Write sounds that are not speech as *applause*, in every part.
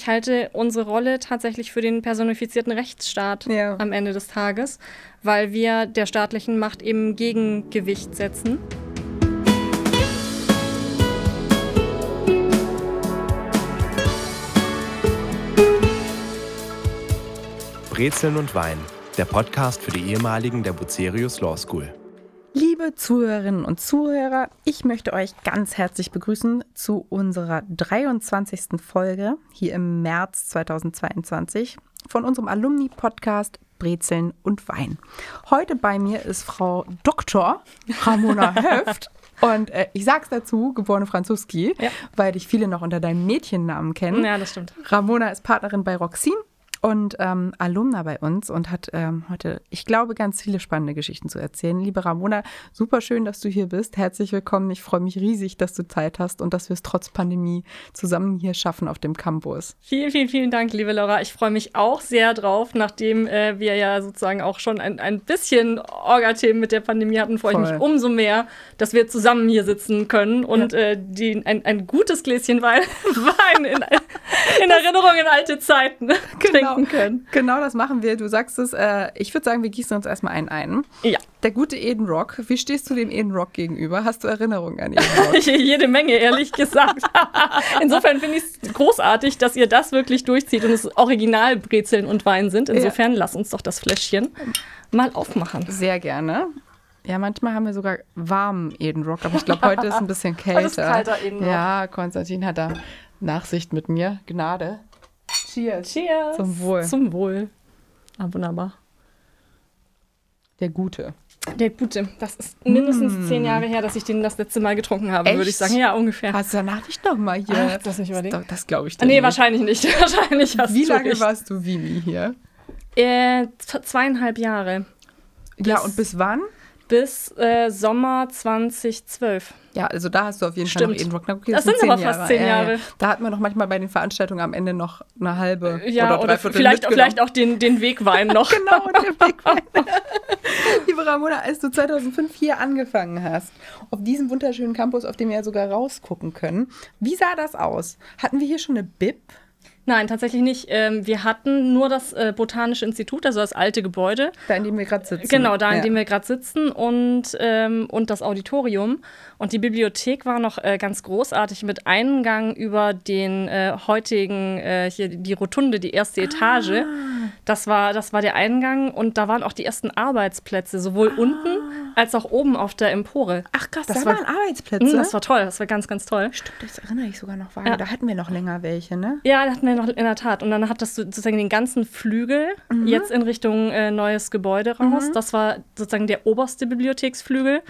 ich halte unsere Rolle tatsächlich für den personifizierten Rechtsstaat Ja. am Ende des Tages, weil wir der staatlichen Macht eben Gegengewicht setzen. Brezeln und Wein, der Podcast für die ehemaligen der Bucerius Law School. Liebe Zuhörerinnen und Zuhörer, ich möchte euch ganz herzlich begrüßen zu unserer 23. Folge hier im März 2022 von unserem Alumni-Podcast Brezeln und Wein. Heute bei mir ist Frau Dr. Ramona *laughs* Höft. Und äh, ich sag's dazu, geborene Franzuski, Ja. weil dich viele noch unter deinem Mädchennamen kennen. Ja, das stimmt. Ramona ist Partnerin bei Roxin und ähm, Alumna bei uns und hat ähm, heute, ich glaube, ganz viele spannende Geschichten zu erzählen. Liebe Ramona, super schön, dass du hier bist. Herzlich willkommen. Ich freue mich riesig, dass du Zeit hast und dass wir es trotz Pandemie zusammen hier schaffen auf dem Campus. Vielen, vielen, vielen Dank, liebe Laura. Ich freue mich auch sehr drauf, nachdem äh, wir ja sozusagen auch schon ein, ein bisschen Orga-Themen mit der Pandemie hatten, freue ich Voll. mich umso mehr, dass wir zusammen hier sitzen können und äh, die, ein, ein gutes Gläschen Wein, *laughs* in, in Erinnerung in alte Zeiten trinken können. Genau das machen wir. Du sagst es, äh, ich würde sagen, wir gießen uns erstmal einen ein. Ja, Der gute Eden Rock, wie stehst du dem Eden Rock gegenüber? Hast du Erinnerungen an Eden Rock? *laughs* jede Menge, ehrlich gesagt. *laughs* Insofern finde ich es großartig, dass ihr das wirklich durchzieht und es original Brezeln und Wein sind. Insofern lass uns doch das Fläschchen mal aufmachen. Sehr gerne. Ja, manchmal haben wir sogar warmen Eden Rock, aber ich glaube, heute ist ein bisschen kälter. *laughs* Heute ist kalter Eden Rock. Ja, Konstantin hat da Nachsicht mit mir. Gnade. Cheers. Cheers. Zum Wohl. Zum Wohl. Ah, wunderbar. Der Gute. Der Gute. Das ist mindestens zehn Jahre her, dass ich den das letzte Mal getrunken habe, Echt? würde ich sagen. Ja, ungefähr. Hast du danach nicht noch mal hier? Ach, lass mich überlegen. Das, das glaube ich Ah, dir nee, nicht. wahrscheinlich nicht. *laughs* wahrscheinlich hast Wie lange recht. warst du Vini hier? Äh, zweieinhalb Jahre. ja, Bis- und bis wann? Bis äh, Sommer 2012. Ja, also da hast du auf jeden Fall Stimmt. noch Eden Rock. Na, okay, Das sind sind aber fast zehn Ja, ja. Jahre. Da hat man noch manchmal bei den Veranstaltungen am Ende noch eine halbe Ja, oder oder, drei Viertel vielleicht, vielleicht auch den, den Wegwein noch. *laughs* Genau, und der *laughs* Wegwein. Liebe Ramona, als du 2005 hier angefangen hast, auf diesem wunderschönen Campus, auf dem wir ja sogar rausgucken können, wie sah das aus? Hatten wir hier schon eine Bib? Nein, tatsächlich nicht. Ähm, wir hatten nur das äh, Botanische Institut, also das alte Gebäude. Da, in dem wir gerade sitzen. Genau, da, in Ja. dem wir gerade sitzen und, ähm, und das Auditorium. Und die Bibliothek war noch äh, ganz großartig mit Eingang über den äh, heutigen, äh, hier die Rotunde, die erste Etage. Ah. Das war, das war der Eingang und da waren auch die ersten Arbeitsplätze, sowohl Ah. unten als auch oben auf der Empore. Ach krass, Das da war- waren Arbeitsplätze. Mm, Das war toll, das war ganz, ganz toll. Stimmt, das erinnere ich sogar noch vage. Ja. Da hatten wir noch länger welche, ne? Ja, da hatten wir noch in der Tat. Und dann hat das so- sozusagen den ganzen Flügel Mhm. jetzt in Richtung äh, neues Gebäude raus. Das war sozusagen der oberste Bibliotheksflügel.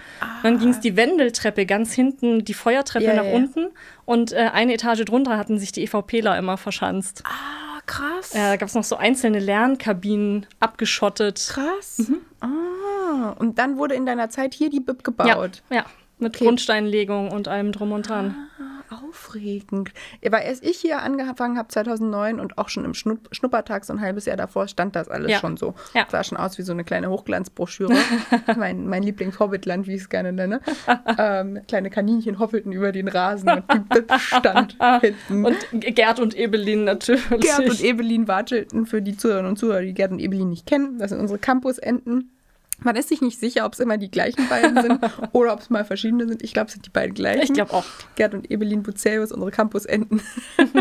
Dann ging es die Wendeltreppe ganz hinten, die Feuertreppe Ja, nach ja. unten. Und äh, eine Etage drunter hatten sich die EVPler immer verschanzt. Ah, krass. Ja, da gab es noch so einzelneLernkabinen abgeschottet. Krass. Ah, und dann wurde in deiner Zeit hier die Bib Ja, gebaut. ja, mit Okay. Grundsteinlegung und allem drum und dran. Aufregend. Weil erst ich hier angefangen habe 2009 und auch schon im Schnupp Schnuppertag so ein halbes Jahr davor stand das alles Ja. schon so. Ja. Sah schon aus wie so eine kleine Hochglanzbroschüre. *laughs* mein mein Lieblings-Hobbitland, wie ich es gerne nenne. ähm, kleine Kaninchen hoppelten über den Rasen und stand *laughs* hinten. Und Gerd und Ebelin natürlich. Gerd und Ebelin watschelten für die Zuhörerinnen und Zuhörer, die Gerd und Ebelin nicht kennen. Das sind unsere Campusenten. Man ist sich nicht sicher, ob es immer die gleichen beiden sind *laughs* oder ob es mal verschiedene sind. Ich glaube, es sind die beiden gleichen. Ich glaube auch. Gerd und Ebelin Bucerius, unsere Campusenten,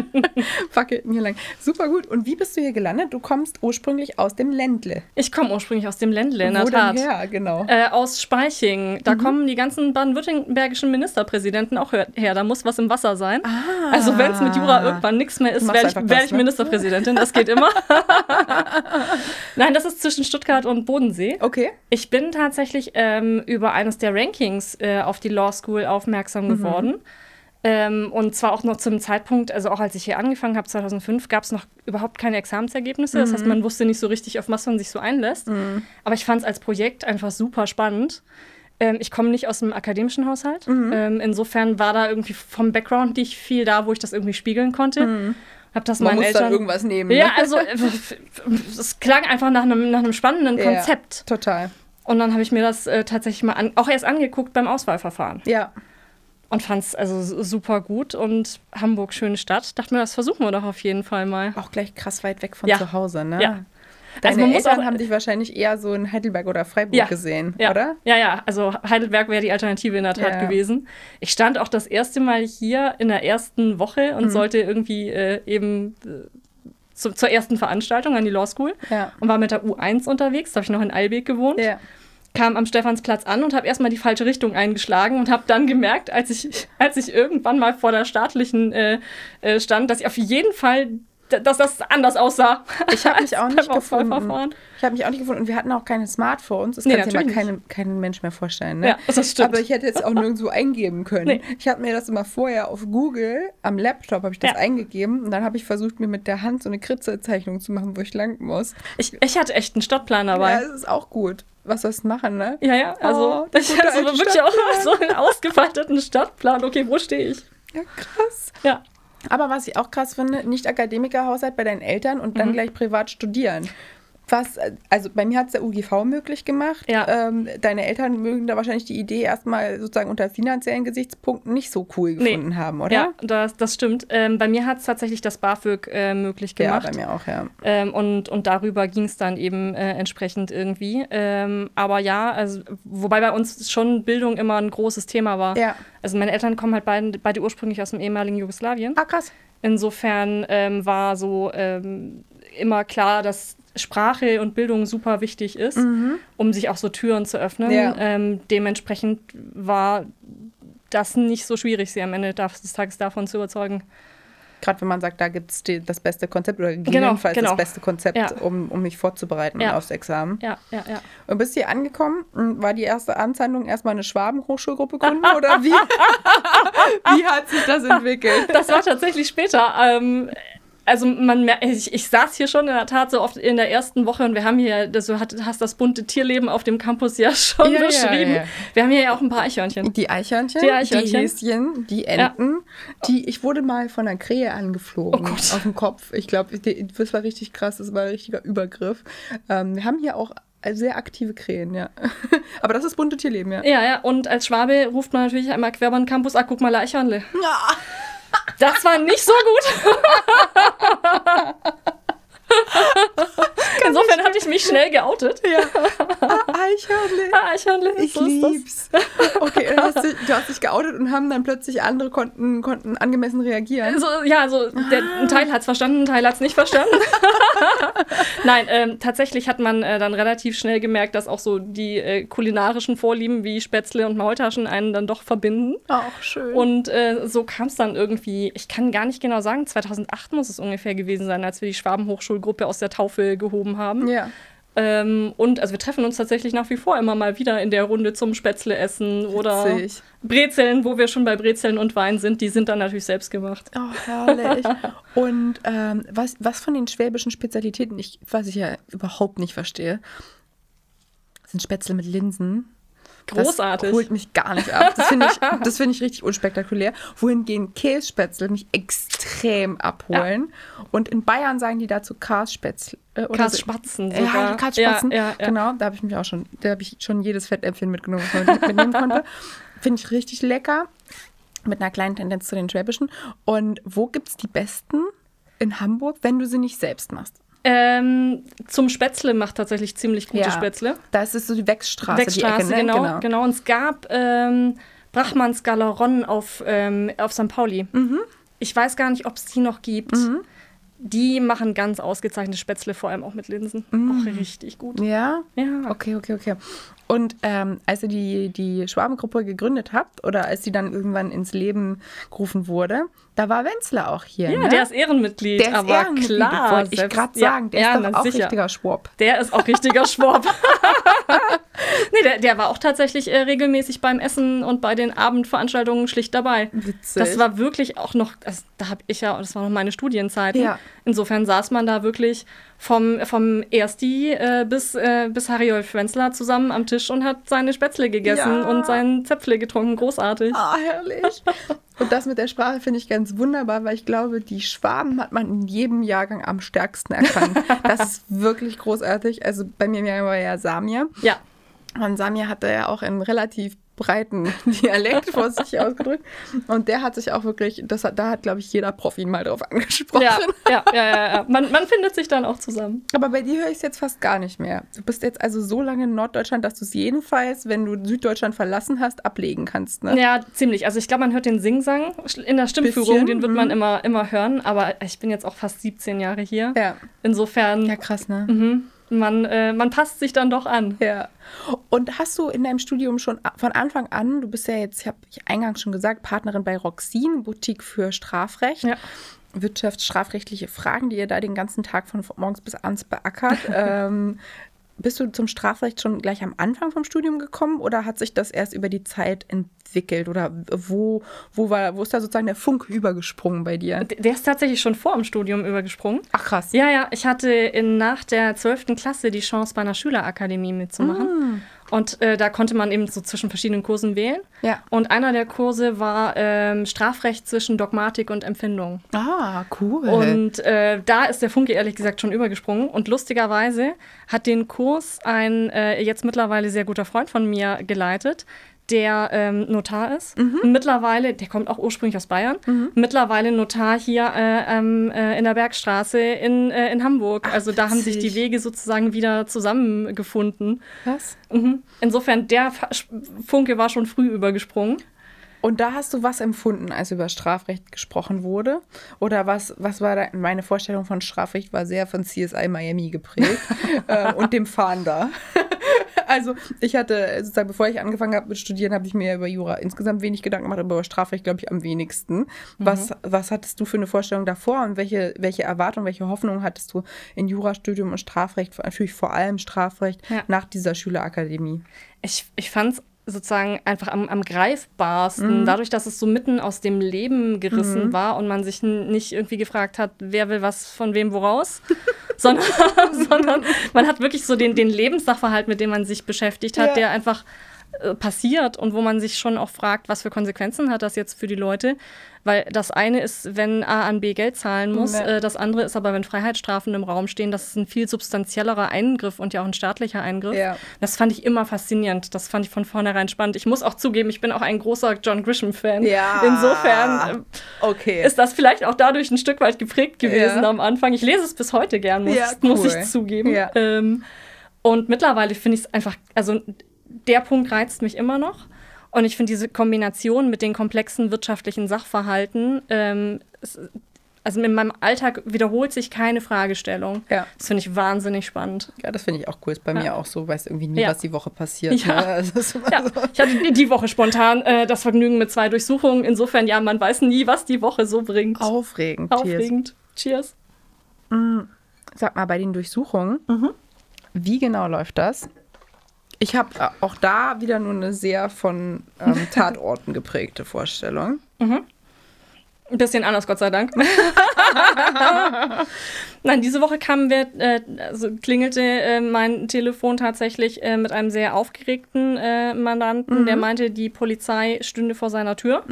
*laughs* fackelten hier lang. Super gut. Und wie bist du hier gelandet? Du kommst ursprünglich aus dem Ländle. Ich komme ursprünglich aus dem Ländle, in der Wo Tat. denn her? Genau. Äh, aus Speiching. Mhm. Da kommen die ganzen baden-württembergischen Ministerpräsidenten auch her. Da muss was im Wasser sein. Ah. Also wenn es mit Jura irgendwann nichts mehr ist, werde ich, das, ich ne? Ministerpräsidentin. Das geht immer. *laughs* Nein, das ist zwischen Stuttgart und Bodensee. Okay. Ich bin tatsächlich ähm, über eines der Rankings äh, auf die Law School aufmerksam Mhm. geworden. Ähm, und zwar auch noch zum Zeitpunkt, also auch als ich hier angefangen habe, 2005, gab es noch überhaupt keine Examensergebnisse. Das Mhm. heißt, man wusste nicht so richtig, auf was man sich so einlässt. Aber ich fand es als Projekt einfach super spannend. Ähm, ich komme nicht aus dem akademischen Haushalt. Mhm. Ähm, insofern war da irgendwie vom Background nicht viel da, wo ich das irgendwie spiegeln konnte. Hab das. Man meinen muss Eltern. dann irgendwas nehmen. Ne? ja, also äh, es klang einfach nach einem, nach einem spannenden Ja, Konzept. Total. Und dann habe ich mir das äh, tatsächlich mal an, auch erst angeguckt beim Auswahlverfahren. Ja. und fand es also super gut. Und Hamburg, schöne Stadt. Dachte mir, das versuchen wir doch auf jeden Fall mal. Auch gleich krass weit weg von Ja. zu Hause, ne? Ja. Deine Also man muss Eltern auch- haben dich wahrscheinlich eher so in Heidelberg oder Freiburg Ja. gesehen, Ja. oder? Ja, ja, also Heidelberg wäre die Alternative in der Tat Ja. gewesen. Ich stand auch das erste Mal hier in der ersten Woche Mhm. und sollte irgendwie äh, eben äh, zu, zur ersten Veranstaltung an die Law School und war mit der U1 unterwegs. Da habe ich noch in Eilbeek gewohnt. Ja. kam am Stephansplatz an und habe erstmal die falsche Richtung eingeschlagen und habe dann gemerkt, als ich, *laughs* als ich irgendwann mal vor der staatlichen äh, äh, stand, dass ich auf jeden Fall, dass das anders aussah. Ich habe mich *laughs* auch nicht gefunden. Ich habe mich auch nicht gefunden und wir hatten auch keine Smartphones. Das Nee, kann sich mal keine, kein Mensch mehr vorstellen. Ne? Ja, das stimmt. Aber ich hätte jetzt auch nirgendwo *laughs* eingeben können. Nee. Ich habe mir das immer vorher auf Google am Laptop habe ich das Ja. eingegeben und dann habe ich versucht, mir mit der Hand so eine Kritzelzeichnung zu machen, wo ich lang muss. Ich, ich hatte echt einen Stadtplan Ja, dabei. es ist auch gut. Was sollst du machen, ne? Ja, ja, also Oh, ich hatte so wirklich auch so einen ausgefalteten Stadtplan. Okay, wo stehe ich? Ja, krass. Ja. Aber was ich auch krass finde, nicht Akademikerhaushalt bei deinen Eltern und dann Mhm. gleich privat studieren. Was, äh, also bei mir hat es der UGV möglich gemacht. Ja. Ähm, deine Eltern mögen da wahrscheinlich die Idee erstmal sozusagen unter finanziellen Gesichtspunkten nicht so cool Nee. gefunden haben, oder? Ja, das, das stimmt. Ähm, bei mir hat es tatsächlich das BAföG äh, möglich Ja, gemacht. bei mir auch, ja. Ähm, und, und darüber ging es dann eben äh, entsprechend irgendwie. Ähm, aber ja, also, wobei bei uns schon Bildung immer ein großes Thema war. Ja. Also meine Eltern kommen halt beide, beide ursprünglich aus dem ehemaligen Jugoslawien. Ah, krass. Insofern ähm, war so ähm, immer klar, dass Sprache und Bildung super wichtig ist, um sich auch so Türen zu öffnen. Mhm. Ja. Ähm, dementsprechend war das nicht so schwierig, sie am Ende des Tages davon zu überzeugen. Gerade wenn man sagt, da gibt es das beste Konzept oder gegebenenfalls genau. das beste Konzept, Ja. um, um mich vorzubereiten Ja. aufs Examen. Ja, ja, ja. Und bist hier angekommen? und War die erste Anzeichnung erstmal eine Schwaben-Hochschulgruppe gründen *laughs* oder wie? *laughs* wie hat sich das entwickelt? Das war tatsächlich später. Ähm, also man ich, ich saß hier schon in der Tat so oft in der ersten Woche und wir haben hier, du hat- hast das bunte Tierleben auf dem Campus ja *laughs* schon Ja, ja, beschrieben. ja. Wir haben hier ja auch ein paar Eichhörnchen. Die Eichhörnchen, Die Eichhörnchen. Häschen, die Enten. Die, ich wurde mal von einer Krähe angeflogen Oh auf dem Kopf. Ich glaube, das war richtig krass, das war ein richtiger Übergriff. Ähm, wir haben hier auch sehr aktive Krähen, ja. *laughs* Aber das ist bunte Tierleben, ja. Ja, ja, und als Schwabe ruft man natürlich einmal quer über den Campus, ah, guck mal, Eichhörnle. Das war nicht so gut. *laughs* Insofern hatte ich mich schnell geoutet. Ja. *laughs* Ah, Eichhörnle. Ah, Eichhörnle, Ich so lieb's. Okay, du hast, dich, du hast dich geoutet und haben dann plötzlich andere konnten, konnten angemessen reagieren. So, ja, so der, ein Teil hat es verstanden, ein Teil hat es nicht verstanden. *laughs* Nein, ähm, tatsächlich hat man äh, dann relativ schnell gemerkt, dass auch so die äh, kulinarischen Vorlieben wie Spätzle und Maultaschen einen dann doch verbinden. Auch schön. Und äh, so kam es dann irgendwie, ich kann gar nicht genau sagen, 2008 muss es ungefähr gewesen sein, als wir die Schwabenhochschulgruppe aus der Taufe gehoben haben. ja. Ähm, und also wir treffen uns tatsächlich nach wie vor immer mal wieder in der Runde zum Spätzle essen oder Witzig. Brezeln, wo wir schon bei Brezeln und Wein sind. Die sind dann natürlich selbst gemacht. Oh, herrlich. Und ähm, was, was von den schwäbischen Spezialitäten, ich, was ich ja überhaupt nicht verstehe, sind Spätzle mit Linsen. Großartig. Das holt mich gar nicht ab. Das finde ich, das finde ich richtig unspektakulär. Wohingegen Kässpätzle mich extrem abholen. Und in Bayern sagen die dazu Kasspätzle. Äh, so- Kasspatzen. Ja, Katzspatzen. Ja, ja, ja. Genau, da habe ich mich auch schon, da habe ich schon jedes Fettäpfchen mitgenommen, was man mitnehmen konnte. Finde ich richtig lecker. Mit einer kleinen Tendenz zu den Schwäbischen. Und wo gibt es die besten in Hamburg, wenn du sie nicht selbst machst? Ähm, zum Spätzle macht tatsächlich ziemlich gute Ja. Spätzle. Da ist es so die Wechsstraße, Wegstraße, die Ecke, ne? genau, genau. Und es gab ähm, Brachmanns Galeron auf, ähm, auf St. Pauli. Mhm. Ich weiß gar nicht, ob es die noch gibt. Die machen ganz ausgezeichnete Spätzle, vor allem auch mit Linsen. Mhm. Auch richtig gut. Ja. Ja. Okay, okay, okay. Und ähm, als ihr die, die Schwabengruppe gegründet habt oder als sie dann irgendwann ins Leben gerufen wurde, da war Wenzler auch hier. Ja, ne? der ist Ehrenmitglied. Der ist aber Ehrenmitglied, klar, wollte ich gerade ja, sagen. Der ja, ist doch auch sicher. richtiger Schwab. Der ist auch richtiger Schwab. *laughs* *laughs* nee, der, der war auch tatsächlich äh, regelmäßig beim Essen und bei den Abendveranstaltungen schlicht dabei. Witzig. Das war wirklich auch noch, das, da habe ich ja, das war noch meine Studienzeiten. Ja. Insofern saß man da wirklich vom, vom Ersti äh, bis, äh, bis Harry-Olf Wenzler zusammen am Tisch und hat seine Spätzle gegessen Ja. und seinen Zäpfle getrunken. Großartig. Ah, herrlich. *laughs* Und das mit der Sprache finde ich ganz wunderbar, weil ich glaube, die Schwaben hat man in jedem Jahrgang am stärksten erkannt. *laughs* Das ist wirklich großartig. Also bei mir war ja Samir. Ja. Und Samir hatte ja auch einen relativ breiten *laughs* Dialekt vor sich *laughs* ausgedrückt. Und der hat sich auch wirklich, das hat, da hat, glaube ich, jeder Profi mal drauf angesprochen. Ja, ja, ja, ja. ja. Man, man findet sich dann auch zusammen. Aber bei dir höre ich es jetzt fast gar nicht mehr. Du bist jetzt also so lange in Norddeutschland, dass du es jedenfalls, wenn du Süddeutschland verlassen hast, ablegen kannst, ne? Ja, ziemlich. Also ich glaube, man hört den Singsang in der Stimmführung, Bisschen, den wird man mhm. immer, immer hören. Aber ich bin jetzt auch fast 17 Jahre hier. Ja. Insofern, Ja, krass, ne? mhm, man, äh, man passt sich dann doch an. Ja. Und hast du in deinem Studium schon von Anfang an, du bist ja jetzt, ich habe eingangs schon gesagt, Partnerin bei Roxin, Boutique für Strafrecht. Ja. Wirtschaftsstrafrechtliche Fragen, die ihr da den ganzen Tag von morgens bis abends beackert. *laughs* ähm, bist du zum Strafrecht schon gleich am Anfang vom Studium gekommen oder hat sich das erst über die Zeit entwickelt? Oder wo, wo, war, wo ist da sozusagen der Funke übergesprungen bei dir? Der ist tatsächlich schon vor dem Studium übergesprungen. Ach krass. Ja, ja, ich hatte in, nach der 12. Klasse die Chance, bei einer Schülerakademie mitzumachen. Und äh, da konnte man eben so zwischen verschiedenen Kursen wählen. Ja. Und einer der Kurse war ähm, Strafrecht zwischen Dogmatik und Empfindung. Ah, cool. Und äh, da ist der Funke ehrlich gesagt schon übergesprungen. Und lustigerweise hat den Kurs ein äh, jetzt mittlerweile sehr guter Freund von mir geleitet, der ähm, Notar ist. Mittlerweile, der kommt auch ursprünglich aus Bayern, mittlerweile Notar hier äh, äh, in der Bergstraße in, äh, in Hamburg. Ach, also da haben sich die witzig. Wege sozusagen wieder zusammengefunden. was? Mhm. Insofern, der Funke war schon früh übergesprungen. Und da hast du was empfunden, als über Strafrecht gesprochen wurde? Oder was, was war da? Meine Vorstellung von Strafrecht war sehr von CSI Miami geprägt *laughs* äh, und dem Fahnder. *laughs* also ich hatte, sozusagen, bevor ich angefangen habe mit Studieren, habe ich mir über Jura insgesamt wenig Gedanken gemacht, aber über Strafrecht, glaube ich, am wenigsten. Was, was hattest du für eine Vorstellung davor und welche, welche Erwartung, welche Hoffnung hattest du in Jurastudium und Strafrecht, natürlich vor allem Strafrecht, Ja. nach dieser Schülerakademie? Ich, ich fand es sozusagen einfach am, am Mhm. greifbarsten, dadurch, dass es so mitten aus dem Leben gerissen war und man sich nicht irgendwie gefragt hat, wer will was von wem woraus, *laughs* sondern, *laughs* sondern man hat wirklich so den, den Lebenssachverhalt, mit dem man sich beschäftigt hat, Ja. der einfach passiert und wo man sich schon auch fragt, was für Konsequenzen hat das jetzt für die Leute. Weil das eine ist, wenn A an B Geld zahlen muss, Ja. äh, das andere ist aber, wenn Freiheitsstrafen im Raum stehen, das ist ein viel substanziellerer Eingriff und ja auch ein staatlicher Eingriff. Ja. Das fand ich immer faszinierend. Das fand ich von vornherein spannend. Ich muss auch zugeben, ich bin auch ein großer John Grisham-Fan. Ja. Insofern Okay. äh, ist das vielleicht auch dadurch ein Stück weit geprägt gewesen Ja. am Anfang. Ich lese es bis heute gern, muss, Ja, muss cool. ich zugeben. Ähm, und mittlerweile finde ich es einfach, also der Punkt reizt mich immer noch. Und ich finde diese Kombination mit den komplexen wirtschaftlichen Sachverhalten, ähm, es, also in meinem Alltag wiederholt sich keine Fragestellung. Ja. Das finde ich wahnsinnig spannend. Ja, das finde ich auch cool. Ist bei Ja. mir auch so, weiß irgendwie nie, Ja. was die Woche passiert. Ja. Ne? Also, so. ich hatte die- Woche spontan äh, das Vergnügen mit zwei Durchsuchungen. Insofern, ja, man weiß nie, was die Woche so bringt. Aufregend. Aufregend. Cheers. Cheers. Sag mal, bei den Durchsuchungen, Mhm. wie genau läuft das? Ich habe auch da wieder nur eine sehr von ähm, *laughs* Tatorten geprägte Vorstellung. Ein bisschen anders, Gott sei Dank. *laughs* Nein, diese Woche kamen wir, äh, also klingelte äh, mein Telefon tatsächlich äh, mit einem sehr aufgeregten äh, Mandanten, der meinte, die Polizei stünde vor seiner Tür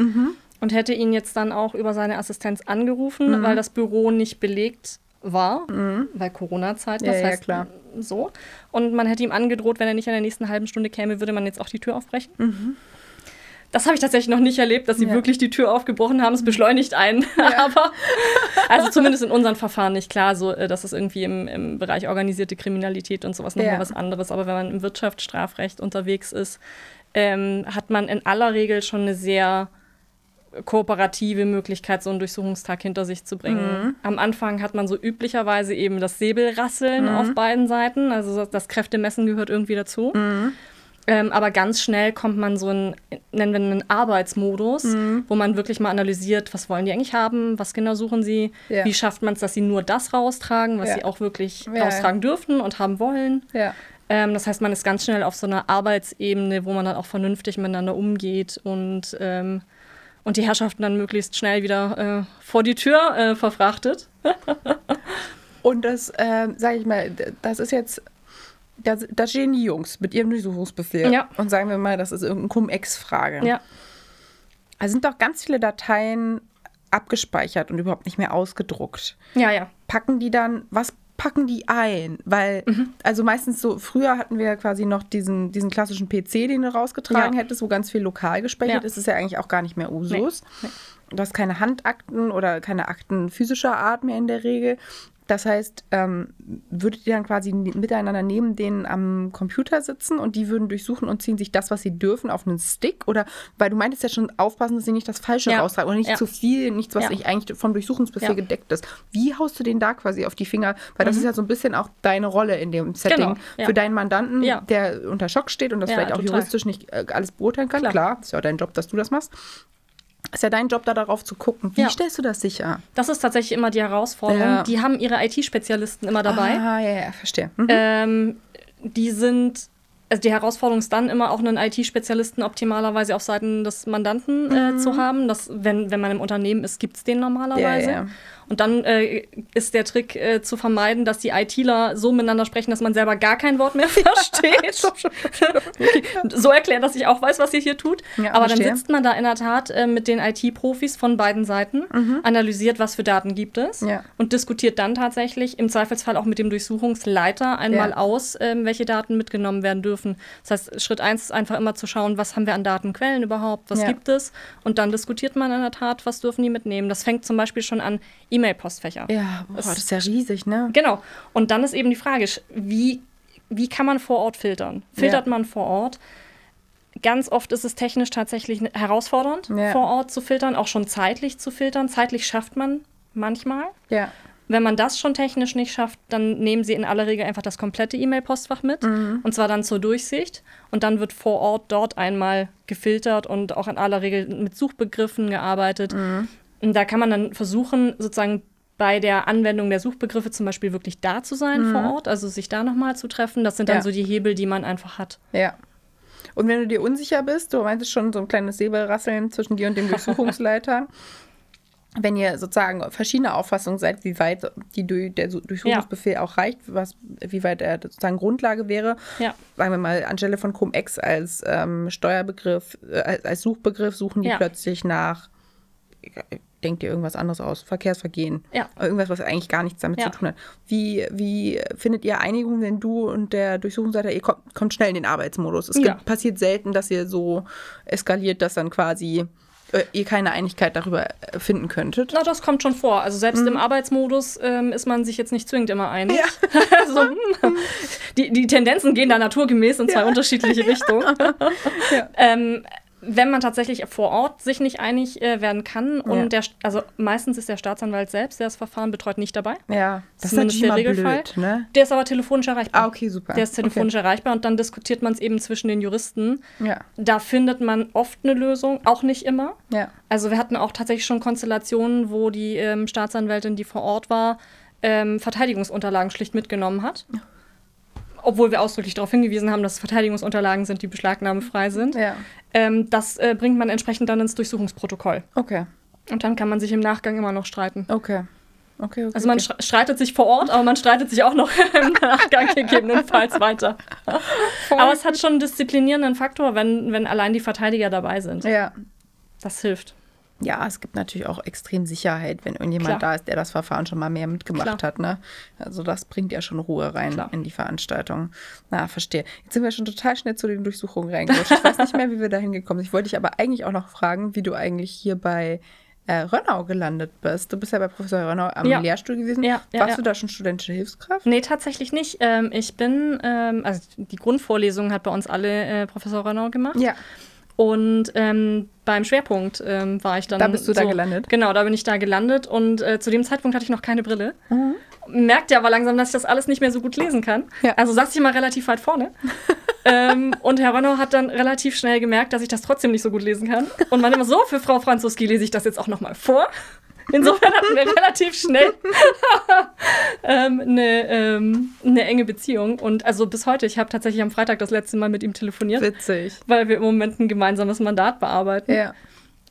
und hätte ihn jetzt dann auch über seine Assistenz angerufen, weil das Büro nicht belegt war, weil Corona-Zeit, das Ja, ja, heißt klar. so. Und man hätte ihm angedroht, wenn er nicht in der nächsten halben Stunde käme, würde man jetzt auch die Tür aufbrechen. Das habe ich tatsächlich noch nicht erlebt, dass sie Ja. wirklich die Tür aufgebrochen haben. Es beschleunigt einen. *laughs* Aber also *laughs* zumindest in unseren Verfahren nicht klar, so äh, das ist irgendwie im, im Bereich organisierte Kriminalität und sowas nochmal Ja. was anderes. Aber wenn man im Wirtschaftsstrafrecht unterwegs ist, ähm, hat man in aller Regel schon eine sehr kooperative Möglichkeit, so einen Durchsuchungstag hinter sich zu bringen. Am Anfang hat man so üblicherweise eben das Säbelrasseln auf beiden Seiten. Also das- Kräftemessen gehört irgendwie dazu. Ähm, aber ganz schnell kommt man so in, nennen wir einen Arbeitsmodus, Mhm. wo man wirklich mal analysiert, was wollen die eigentlich haben, was genau suchen sie, Ja. wie schafft man es, dass sie nur das raustragen, was Ja. sie auch wirklich Ja, raustragen dürfen und haben wollen. Ähm, das heißt, man ist ganz schnell auf so einer Arbeitsebene, wo man dann auch vernünftig miteinander umgeht und, ähm, und die Herrschaften dann möglichst schnell wieder äh, vor die Tür äh, verfrachtet. *laughs* Und das, ähm, sage ich mal, das ist jetzt, das, da stehen die Jungs mit ihrem Durchsuchungsbefehl. Ja. Und sagen wir mal, das ist irgendeine Cum-Ex-Frage. Ja. Da sind doch ganz viele Dateien abgespeichert und überhaupt nicht mehr ausgedruckt. Ja, ja. Packen die dann, was packen die ein? Weil, Mhm. also meistens so, früher hatten wir ja quasi noch diesen, diesen klassischen PC, den du rausgetragen Ja. hättest, wo ganz viel lokal gespeichert Ja. ist. ist ja eigentlich auch gar nicht mehr Usus. Nee. Du hast keine Handakten oder keine Akten physischer Art mehr in der Regel. Das heißt, ähm, würdet ihr dann quasi miteinander neben denen am Computer sitzen und die würden durchsuchen und ziehen sich das, was sie dürfen, auf einen Stick? Oder, weil du meintest ja schon, aufpassen, dass sie nicht das Falsche Ja. raustragen oder nicht Ja. zu viel, nichts, was Ja. nicht eigentlich vom Durchsuchungsbefehl Ja. gedeckt ist. Wie haust du den da quasi auf die Finger? Weil das ist ja so ein bisschen auch deine Rolle in dem Setting Mhm. Genau, ja. für deinen Mandanten, der unter Schock steht und das vielleicht auch total. juristisch nicht äh, alles beurteilen kann. Klar. Klar. ist ja auch dein Job, dass du das machst. Ist ja dein Job, da darauf zu gucken. Wie Ja. stellst du das sicher? Das ist tatsächlich immer die Herausforderung. Ja. Die haben ihre IT-Spezialisten immer dabei. Ah, ja, ja, verstehe. Mhm. Ähm, die sind, also die Herausforderung ist dann immer auch einen IT-Spezialisten optimalerweise auf Seiten des Mandanten äh, zu haben. Das, wenn, wenn man im Unternehmen ist, gibt es den normalerweise. Ja, ja. Und dann äh, ist der Trick äh, zu vermeiden, dass die ITler so miteinander sprechen, dass man selber gar kein Wort mehr *laughs* versteht. *laughs* So erklären, dass ich auch weiß, was ihr hier tut. Ja, Aber verstehe. dann sitzt man da in der Tat äh, mit den IT-Profis von beiden Seiten, analysiert, was für Daten gibt es Mhm. Ja. und diskutiert dann tatsächlich im Zweifelsfall auch mit dem Durchsuchungsleiter einmal Ja. aus, ähm, welche Daten mitgenommen werden dürfen. Das heißt, Schritt eins ist einfach immer zu schauen, was haben wir an Datenquellen überhaupt, was Ja. gibt es und dann diskutiert man in der Tat, was dürfen die mitnehmen. Das fängt zum Beispiel schon an E-Mail-Postfächer. Ja, boah, das ist ja riesig, ne? Genau. Und dann ist eben die Frage, wie, wie kann man vor Ort filtern? Filtert Ja. man vor Ort? Ganz oft ist es technisch tatsächlich herausfordernd, Ja. vor Ort zu filtern, auch schon zeitlich zu filtern. Zeitlich schafft man manchmal. Ja. Wenn man das schon technisch nicht schafft, dann nehmen sie in aller Regel einfach das komplette E-Mail-Postfach mit. Und zwar dann zur Durchsicht. Und dann wird vor Ort dort einmal gefiltert und auch in aller Regel mit Suchbegriffen gearbeitet. Und da kann man dann versuchen, sozusagen bei der Anwendung der Suchbegriffe zum Beispiel wirklich da zu sein vor Ort, also sich da nochmal zu treffen. Das sind dann Ja. so die Hebel, die man einfach hat. Ja. Und wenn du dir unsicher bist, du meintest schon so ein kleines Säbelrasseln zwischen dir und dem *laughs* Durchsuchungsleiter, wenn ihr sozusagen verschiedene Auffassungen seid, wie weit die, der Su- Durchsuchungsbefehl auch reicht, was, wie weit er sozusagen Grundlage wäre, Ja. sagen wir mal, anstelle von Cum-Ex als ähm, Steuerbegriff, äh, als- Suchbegriff, suchen die Ja. plötzlich nach, denkt ihr irgendwas anderes aus, Verkehrsvergehen, Ja. irgendwas, was eigentlich gar nichts damit Ja. zu tun hat. Wie, wie findet ihr Einigung, wenn du und der Durchsuchungsleiter, ihr kommt, kommt schnell in den Arbeitsmodus? Es Ja. gibt, passiert selten, dass ihr so eskaliert, dass dann quasi äh, ihr keine Einigkeit darüber äh, finden könntet. Na, das kommt schon vor. Also selbst im Arbeitsmodus ähm, ist man sich jetzt nicht zwingend immer einig. Ja. *laughs* also, hm, die, die Tendenzen gehen da naturgemäß in zwei unterschiedliche *laughs* Richtungen. *laughs* Ja. ähm, wenn man tatsächlich vor Ort sich nicht einig äh, werden kann und Ja. der, also meistens ist der Staatsanwalt selbst, der das Verfahren betreut, nicht dabei. Ja, das ist natürlich der immer Regelfall. blöd, ne? Der ist aber telefonisch erreichbar. Ah, okay, super. Der ist telefonisch erreichbar und dann diskutiert man es eben zwischen den Juristen. Okay. Ja, Da findet man oft eine Lösung, auch nicht immer. ja. Also wir hatten auch tatsächlich schon Konstellationen, wo die ähm, Staatsanwältin, die vor Ort war, ähm, Verteidigungsunterlagen schlicht mitgenommen hat. Obwohl wir ausdrücklich darauf hingewiesen haben, dass es Verteidigungsunterlagen sind, die beschlagnahmefrei sind. Ja, Ähm, das äh, bringt man entsprechend dann ins Durchsuchungsprotokoll. okay, Und dann kann man sich im Nachgang immer noch streiten. okay. Okay, okay. Also man okay. stre- streitet sich vor Ort, aber man streitet sich auch noch *laughs* im Nachgang gegebenenfalls weiter. Aber es hat schon einen disziplinierenden Faktor, wenn, wenn allein die Verteidiger dabei sind. Ja. Das hilft. Ja, es gibt natürlich auch extrem Sicherheit, wenn irgendjemand Klar. da ist, der das Verfahren schon mal mehr mitgemacht Klar. hat. Ne? Also das bringt ja schon Ruhe rein Klar. in die Veranstaltung. Na, verstehe. Jetzt sind wir schon total schnell zu den Durchsuchungen reingerutscht. Ich weiß nicht mehr, wie wir da hingekommen sind. Ich wollte dich aber eigentlich auch noch fragen, wie du eigentlich hier bei äh, Rönnau gelandet bist. Du bist ja bei Professor Rönnau am Ja. Lehrstuhl gewesen. Ja, ja, Warst du da schon studentische Hilfskraft? Nee, tatsächlich nicht. Ähm, ich bin, ähm, also die Grundvorlesung hat bei uns alle äh, Professor Renaud gemacht. Ja. Und ähm, beim Schwerpunkt ähm, war ich dann. Da bist du da gelandet? Genau, da bin ich da gelandet. Und äh, zu dem Zeitpunkt hatte ich noch keine Brille. Mhm. Merkte aber langsam, dass ich das alles nicht mehr so gut lesen kann. Ja. Also saß ich mal relativ weit vorne. *laughs* ähm, und Herr Renaud hat dann relativ schnell gemerkt, dass ich das trotzdem nicht so gut lesen kann. Und man immer so, für Frau Franzoski lese ich das jetzt auch noch mal vor. Insofern hatten wir relativ schnell *laughs* ähm, eine, ähm, eine enge Beziehung. Und also bis heute, ich habe tatsächlich am Freitag das letzte Mal mit ihm telefoniert, Witzig. weil wir im Moment ein gemeinsames Mandat bearbeiten. Ja.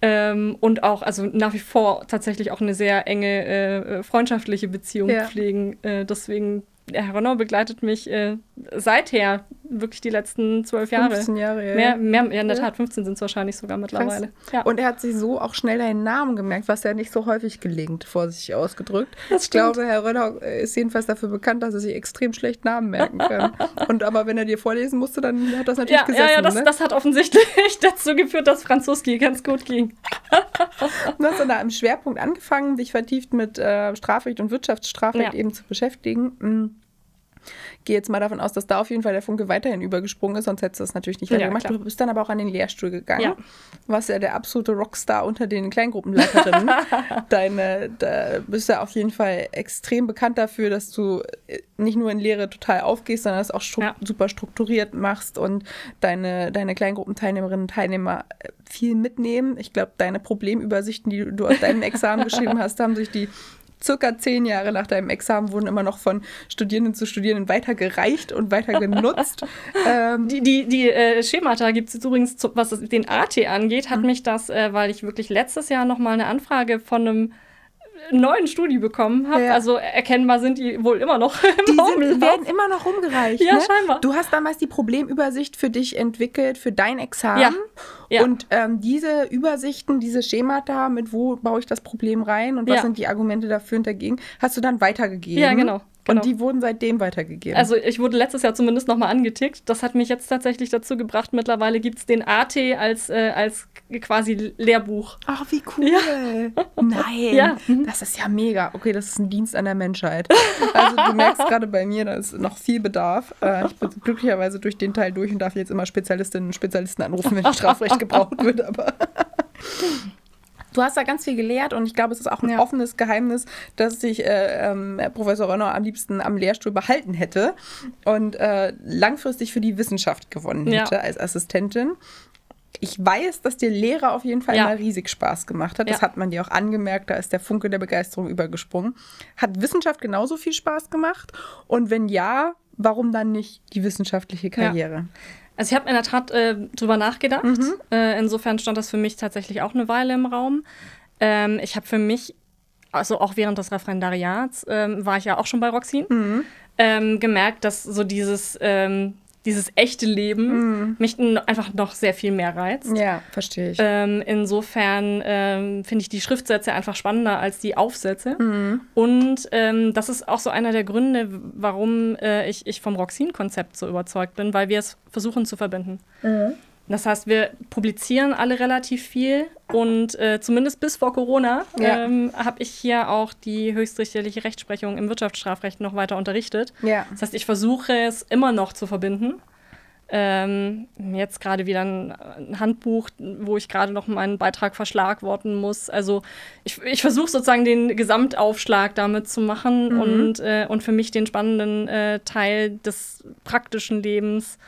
Ähm, und auch, also nach wie vor tatsächlich auch eine sehr enge äh, freundschaftliche Beziehung Ja. pflegen. Äh, deswegen, Herr Renaud begleitet mich äh, seither wirklich die letzten zwölf Jahre. 15 Jahre, ja. Mehr, mehr, ja, in der. Tat, 15 sind es wahrscheinlich sogar mittlerweile. Ja. Und er hat sich so auch schnell deinen Namen gemerkt, was ja nicht so häufig gelingt, vorsichtig ausgedrückt. Das ich stimmt. glaube, Herr Rönner ist jedenfalls dafür bekannt, dass er sich extrem schlecht Namen merken kann. *laughs* Und aber wenn er dir vorlesen musste, dann hat das natürlich ja, gesessen. ja, ja, das, ne? das hat offensichtlich *laughs* dazu geführt, dass Franzoski ganz gut ging. Du hast dann da im Schwerpunkt angefangen, dich vertieft mit äh, Strafrecht und Wirtschaftsstrafrecht Ja. eben zu beschäftigen. Gehe jetzt mal davon aus, dass da auf jeden Fall der Funke weiterhin übergesprungen ist, sonst hättest du das natürlich nicht Ja, gemacht. klar. Du bist dann aber auch an den Lehrstuhl gegangen. Ja. Warst ja der absolute Rockstar unter den Kleingruppenleiterinnen. *laughs* Deine, da bist ja auf jeden Fall extrem bekannt dafür, dass du äh, nicht nur in Lehre total aufgehst, sondern das auch stru Ja. super strukturiert machst und deine, deine Kleingruppenteilnehmerinnen und Teilnehmer äh, viel mitnehmen. Ich glaube, deine Problemübersichten, die du aus deinem Examen *laughs* geschrieben hast, haben sich die circa zehn Jahre nach deinem Examen wurden immer noch von Studierenden zu Studierenden weitergereicht und weiter genutzt. *laughs* ähm, Die, die, die äh, Schemata gibt es übrigens, zu, was es den AT angeht, hat mich das, äh, weil ich wirklich letztes Jahr nochmal eine Anfrage von einem neuen Studi bekommen habe. Ja. Also erkennbar sind die wohl immer noch *laughs* im die sind, werden immer noch rumgereicht. Ja, ne? scheinbar. Du hast damals die Problemübersicht für dich entwickelt, für dein Examen. Ja. Ja. Und ähm, diese Übersichten, diese Schemata, mit wo baue ich das Problem rein und was Ja. sind die Argumente dafür und dagegen, hast du dann weitergegeben. Ja, genau, genau. Und die wurden seitdem weitergegeben. Also ich wurde letztes Jahr zumindest nochmal angetickt. Das hat mich jetzt tatsächlich dazu gebracht, mittlerweile gibt es den AT als, äh, als quasi Lehrbuch. Ach, wie cool. *laughs* Nein. Ja. Das ist ja mega. Okay, das ist ein Dienst an der Menschheit. Also du merkst *laughs* gerade bei mir, da ist noch viel Bedarf. Äh, Ich bin glücklicherweise durch den Teil durch und darf jetzt immer Spezialistinnen und Spezialisten anrufen, wenn *laughs* Strafrecht gebraucht wird. Aber Du hast da ganz viel gelehrt und ich glaube, es ist auch ein Ja. offenes Geheimnis, dass sich äh, ähm, Professor Rönner am liebsten am Lehrstuhl behalten hätte und äh, langfristig für die Wissenschaft gewonnen Ja. hätte als Assistentin. Ich weiß, dass dir Lehre auf jeden Fall Ja. immer riesig Spaß gemacht hat. Das Ja. hat man dir auch angemerkt, da ist der Funke der Begeisterung übergesprungen. Hat Wissenschaft genauso viel Spaß gemacht? Und wenn ja, warum dann nicht die wissenschaftliche Karriere? Also ich habe in der Tat äh, drüber nachgedacht. Mhm. Äh, insofern stand das für mich tatsächlich auch eine Weile im Raum. Ähm, ich habe für mich, also auch während des Referendariats, ähm, war ich ja auch schon bei Roxin, Mhm. ähm, gemerkt, dass so dieses, ähm, dieses echte Leben mich n- einfach noch sehr viel mehr reizt. Mhm. Ja, verstehe ich. Ähm, insofern ähm, finde ich die Schriftsätze einfach spannender als die Aufsätze. Mhm. Und ähm, das ist auch so einer der Gründe, warum äh, ich, ich vom Roxin-Konzept so überzeugt bin, weil wir es versuchen zu verbinden. Das heißt, wir publizieren alle relativ viel und äh, zumindest bis vor Corona Ja. ähm, habe ich hier auch die höchstrichterliche Rechtsprechung im Wirtschaftsstrafrecht noch weiter unterrichtet. ja. Das heißt, ich versuche es immer noch zu verbinden. Ähm, jetzt gerade wieder ein, ein Handbuch, wo ich gerade noch meinen Beitrag verschlagworten muss. Also ich, ich versuche sozusagen den Gesamtaufschlag damit zu machen Mhm. und, äh, und für mich den spannenden äh, Teil des praktischen Lebens, äh,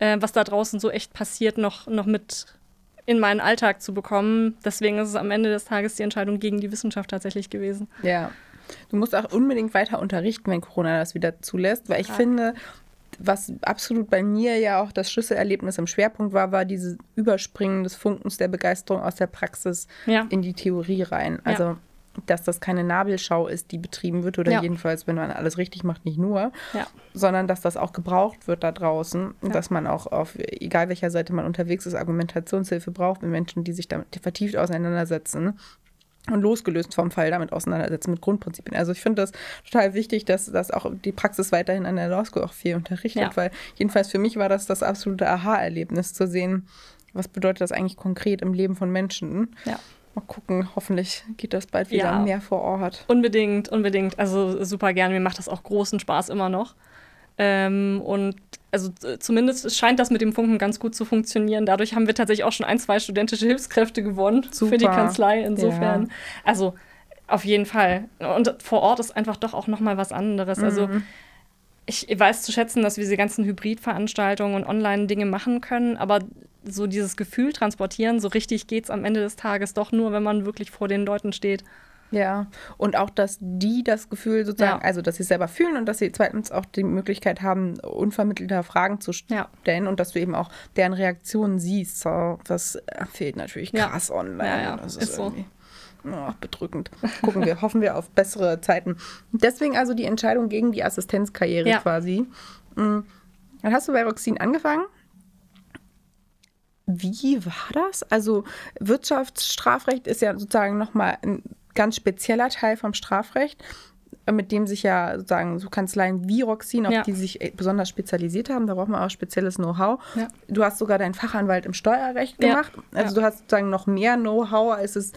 was da draußen so echt passiert, noch, noch mit in meinen Alltag zu bekommen. Deswegen ist es am Ende des Tages die Entscheidung gegen die Wissenschaft tatsächlich gewesen. Ja. Du musst auch unbedingt weiter unterrichten, wenn Corona das wieder zulässt, weil ich Ja. finde, was absolut bei mir ja auch das Schlüsselerlebnis im Schwerpunkt war, war dieses Überspringen des Funkens der Begeisterung aus der Praxis Ja. in die Theorie rein. Also, dass das keine Nabelschau ist, die betrieben wird, oder Ja. jedenfalls, wenn man alles richtig macht, nicht nur, Ja. sondern dass das auch gebraucht wird da draußen, Ja. dass man auch auf, egal welcher Seite man unterwegs ist, Argumentationshilfe braucht mit Menschen, die sich damit vertieft auseinandersetzen und losgelöst vom Fall damit auseinandersetzen mit Grundprinzipien. Also ich finde das total wichtig, dass das auch die Praxis weiterhin an der Law School auch viel unterrichtet, Ja. weil jedenfalls für mich war das das absolute Aha-Erlebnis zu sehen, was bedeutet das eigentlich konkret im Leben von Menschen. Ja. Gucken, hoffentlich geht das bald wieder Ja. mehr vor Ort. Unbedingt, unbedingt. Also super gern. Mir macht das auch großen Spaß immer noch. Ähm, und also zumindest scheint das mit dem Funken ganz gut zu funktionieren. Dadurch haben wir tatsächlich auch schon ein, zwei studentische Hilfskräfte gewonnen für die Super. Kanzlei. Insofern. Ja. Also auf jeden Fall. Und vor Ort ist einfach doch auch noch mal was anderes. Also Mhm. ich weiß zu schätzen, dass wir diese ganzen Hybridveranstaltungen und Online-Dinge machen können, aber so dieses Gefühl transportieren, so richtig geht es am Ende des Tages doch nur, wenn man wirklich vor den Leuten steht. Ja, und auch, dass die das Gefühl sozusagen, Ja. also dass sie es selber fühlen und dass sie zweitens auch die Möglichkeit haben, unvermittelter Fragen zu Ja. stellen und dass du eben auch deren Reaktionen siehst. So, das fehlt natürlich Ja. krass online. Ja, ja, das ist so. irgendwie oh, bedrückend. Gucken wir, hoffen wir auf bessere Zeiten. Deswegen also die Entscheidung gegen die Assistenzkarriere Ja. quasi. Mm, Dann hast du bei Roxin angefangen. Wie war das? Also Wirtschaftsstrafrecht ist ja sozusagen nochmal ein ganz spezieller Teil vom Strafrecht, mit dem sich ja sozusagen so Kanzleien wie Roxin, auf Ja. die sich äh, besonders spezialisiert haben, da braucht man auch spezielles Know-how. Ja. Du hast sogar deinen Fachanwalt im Steuerrecht Ja. gemacht. Also Ja. du hast sozusagen noch mehr Know-how, als es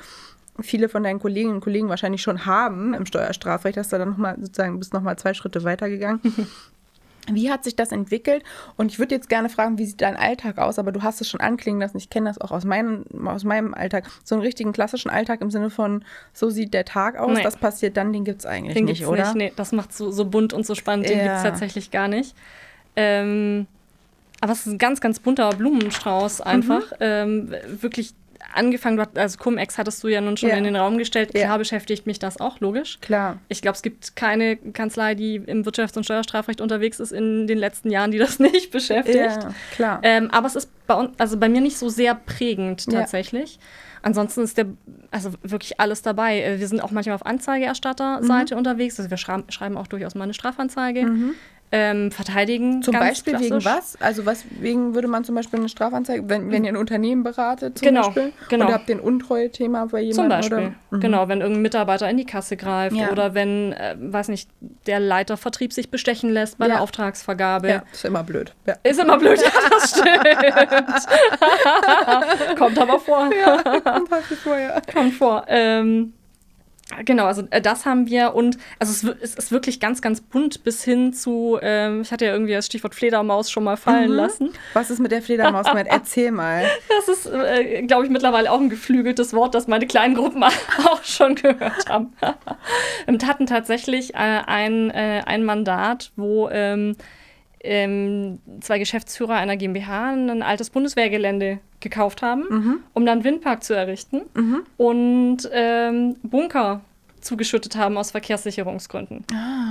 viele von deinen Kolleginnen und Kollegen wahrscheinlich schon haben im Steuerstrafrecht. Hast du dann nochmal sozusagen bist nochmal zwei Schritte weitergegangen. *laughs* Wie hat sich das entwickelt? Und ich würde jetzt gerne fragen, wie sieht dein Alltag aus? Aber du hast es schon anklingen lassen. Ich kenne das auch aus, meinem aus meinem Alltag. So einen richtigen klassischen Alltag im Sinne von, so sieht der Tag aus, Nee. das passiert dann, den gibt es eigentlich Den nicht, gibt's oder? nicht. Nee, das macht so, so bunt und so spannend. Den Ja. gibt es tatsächlich gar nicht. Ähm, aber es ist ein ganz, ganz bunter Blumenstrauß einfach. Mhm. Ähm, wirklich angefangen, also Cum-Ex hattest du ja nun schon Ja. in den Raum gestellt. Ja. Klar beschäftigt mich das auch, logisch. Klar. Ich glaube, es gibt keine Kanzlei, die im Wirtschafts- und Steuerstrafrecht unterwegs ist in den letzten Jahren, die das *laughs* nicht beschäftigt. Ja, klar. Ähm, aber es ist bei uns, also bei mir nicht so sehr prägend Ja. tatsächlich. Ansonsten ist der, also wirklich alles dabei. Äh, Wir sind auch manchmal auf Mhm. Anzeigeerstatterseite unterwegs. Also wir schreiben, schreiben auch durchaus mal eine Strafanzeige. Ähm, verteidigen. Zum Beispiel wegen klassisch. was? Also was wegen würde man zum Beispiel eine Strafanzeige, wenn, wenn ihr ein Unternehmen beratet zum Genau, Beispiel genau. ihr habt den Untreue-Thema bei Zum jemandem Beispiel. oder? Mhm. Genau, wenn irgendein Mitarbeiter in die Kasse greift Ja. oder wenn, äh, weiß nicht, der Leiter Vertrieb sich bestechen lässt bei Ja. der Auftragsvergabe. Ja, ist immer blöd. Ja. Ist immer blöd, ja, *laughs* das stimmt. *laughs* Kommt aber vor. Kommt häufig vor, ja. Kommt vor. Ähm, genau, also äh, das haben wir und also es, es ist wirklich ganz, ganz bunt bis hin zu, ähm, ich hatte ja irgendwie das Stichwort Fledermaus schon mal fallen Mhm. lassen. Was ist mit der Fledermaus? gemeint? Erzähl mal. *laughs* Das ist, äh, glaube ich, mittlerweile auch ein geflügeltes Wort, das meine kleinen Gruppen *laughs* auch schon gehört haben. *laughs* Wir hatten tatsächlich äh, ein, äh, ein Mandat, wo ähm, ähm, zwei Geschäftsführer einer GmbH ein altes Bundeswehrgelände gekauft haben, um dann Windpark zu errichten und ähm, Bunker zugeschüttet haben aus Verkehrssicherungsgründen.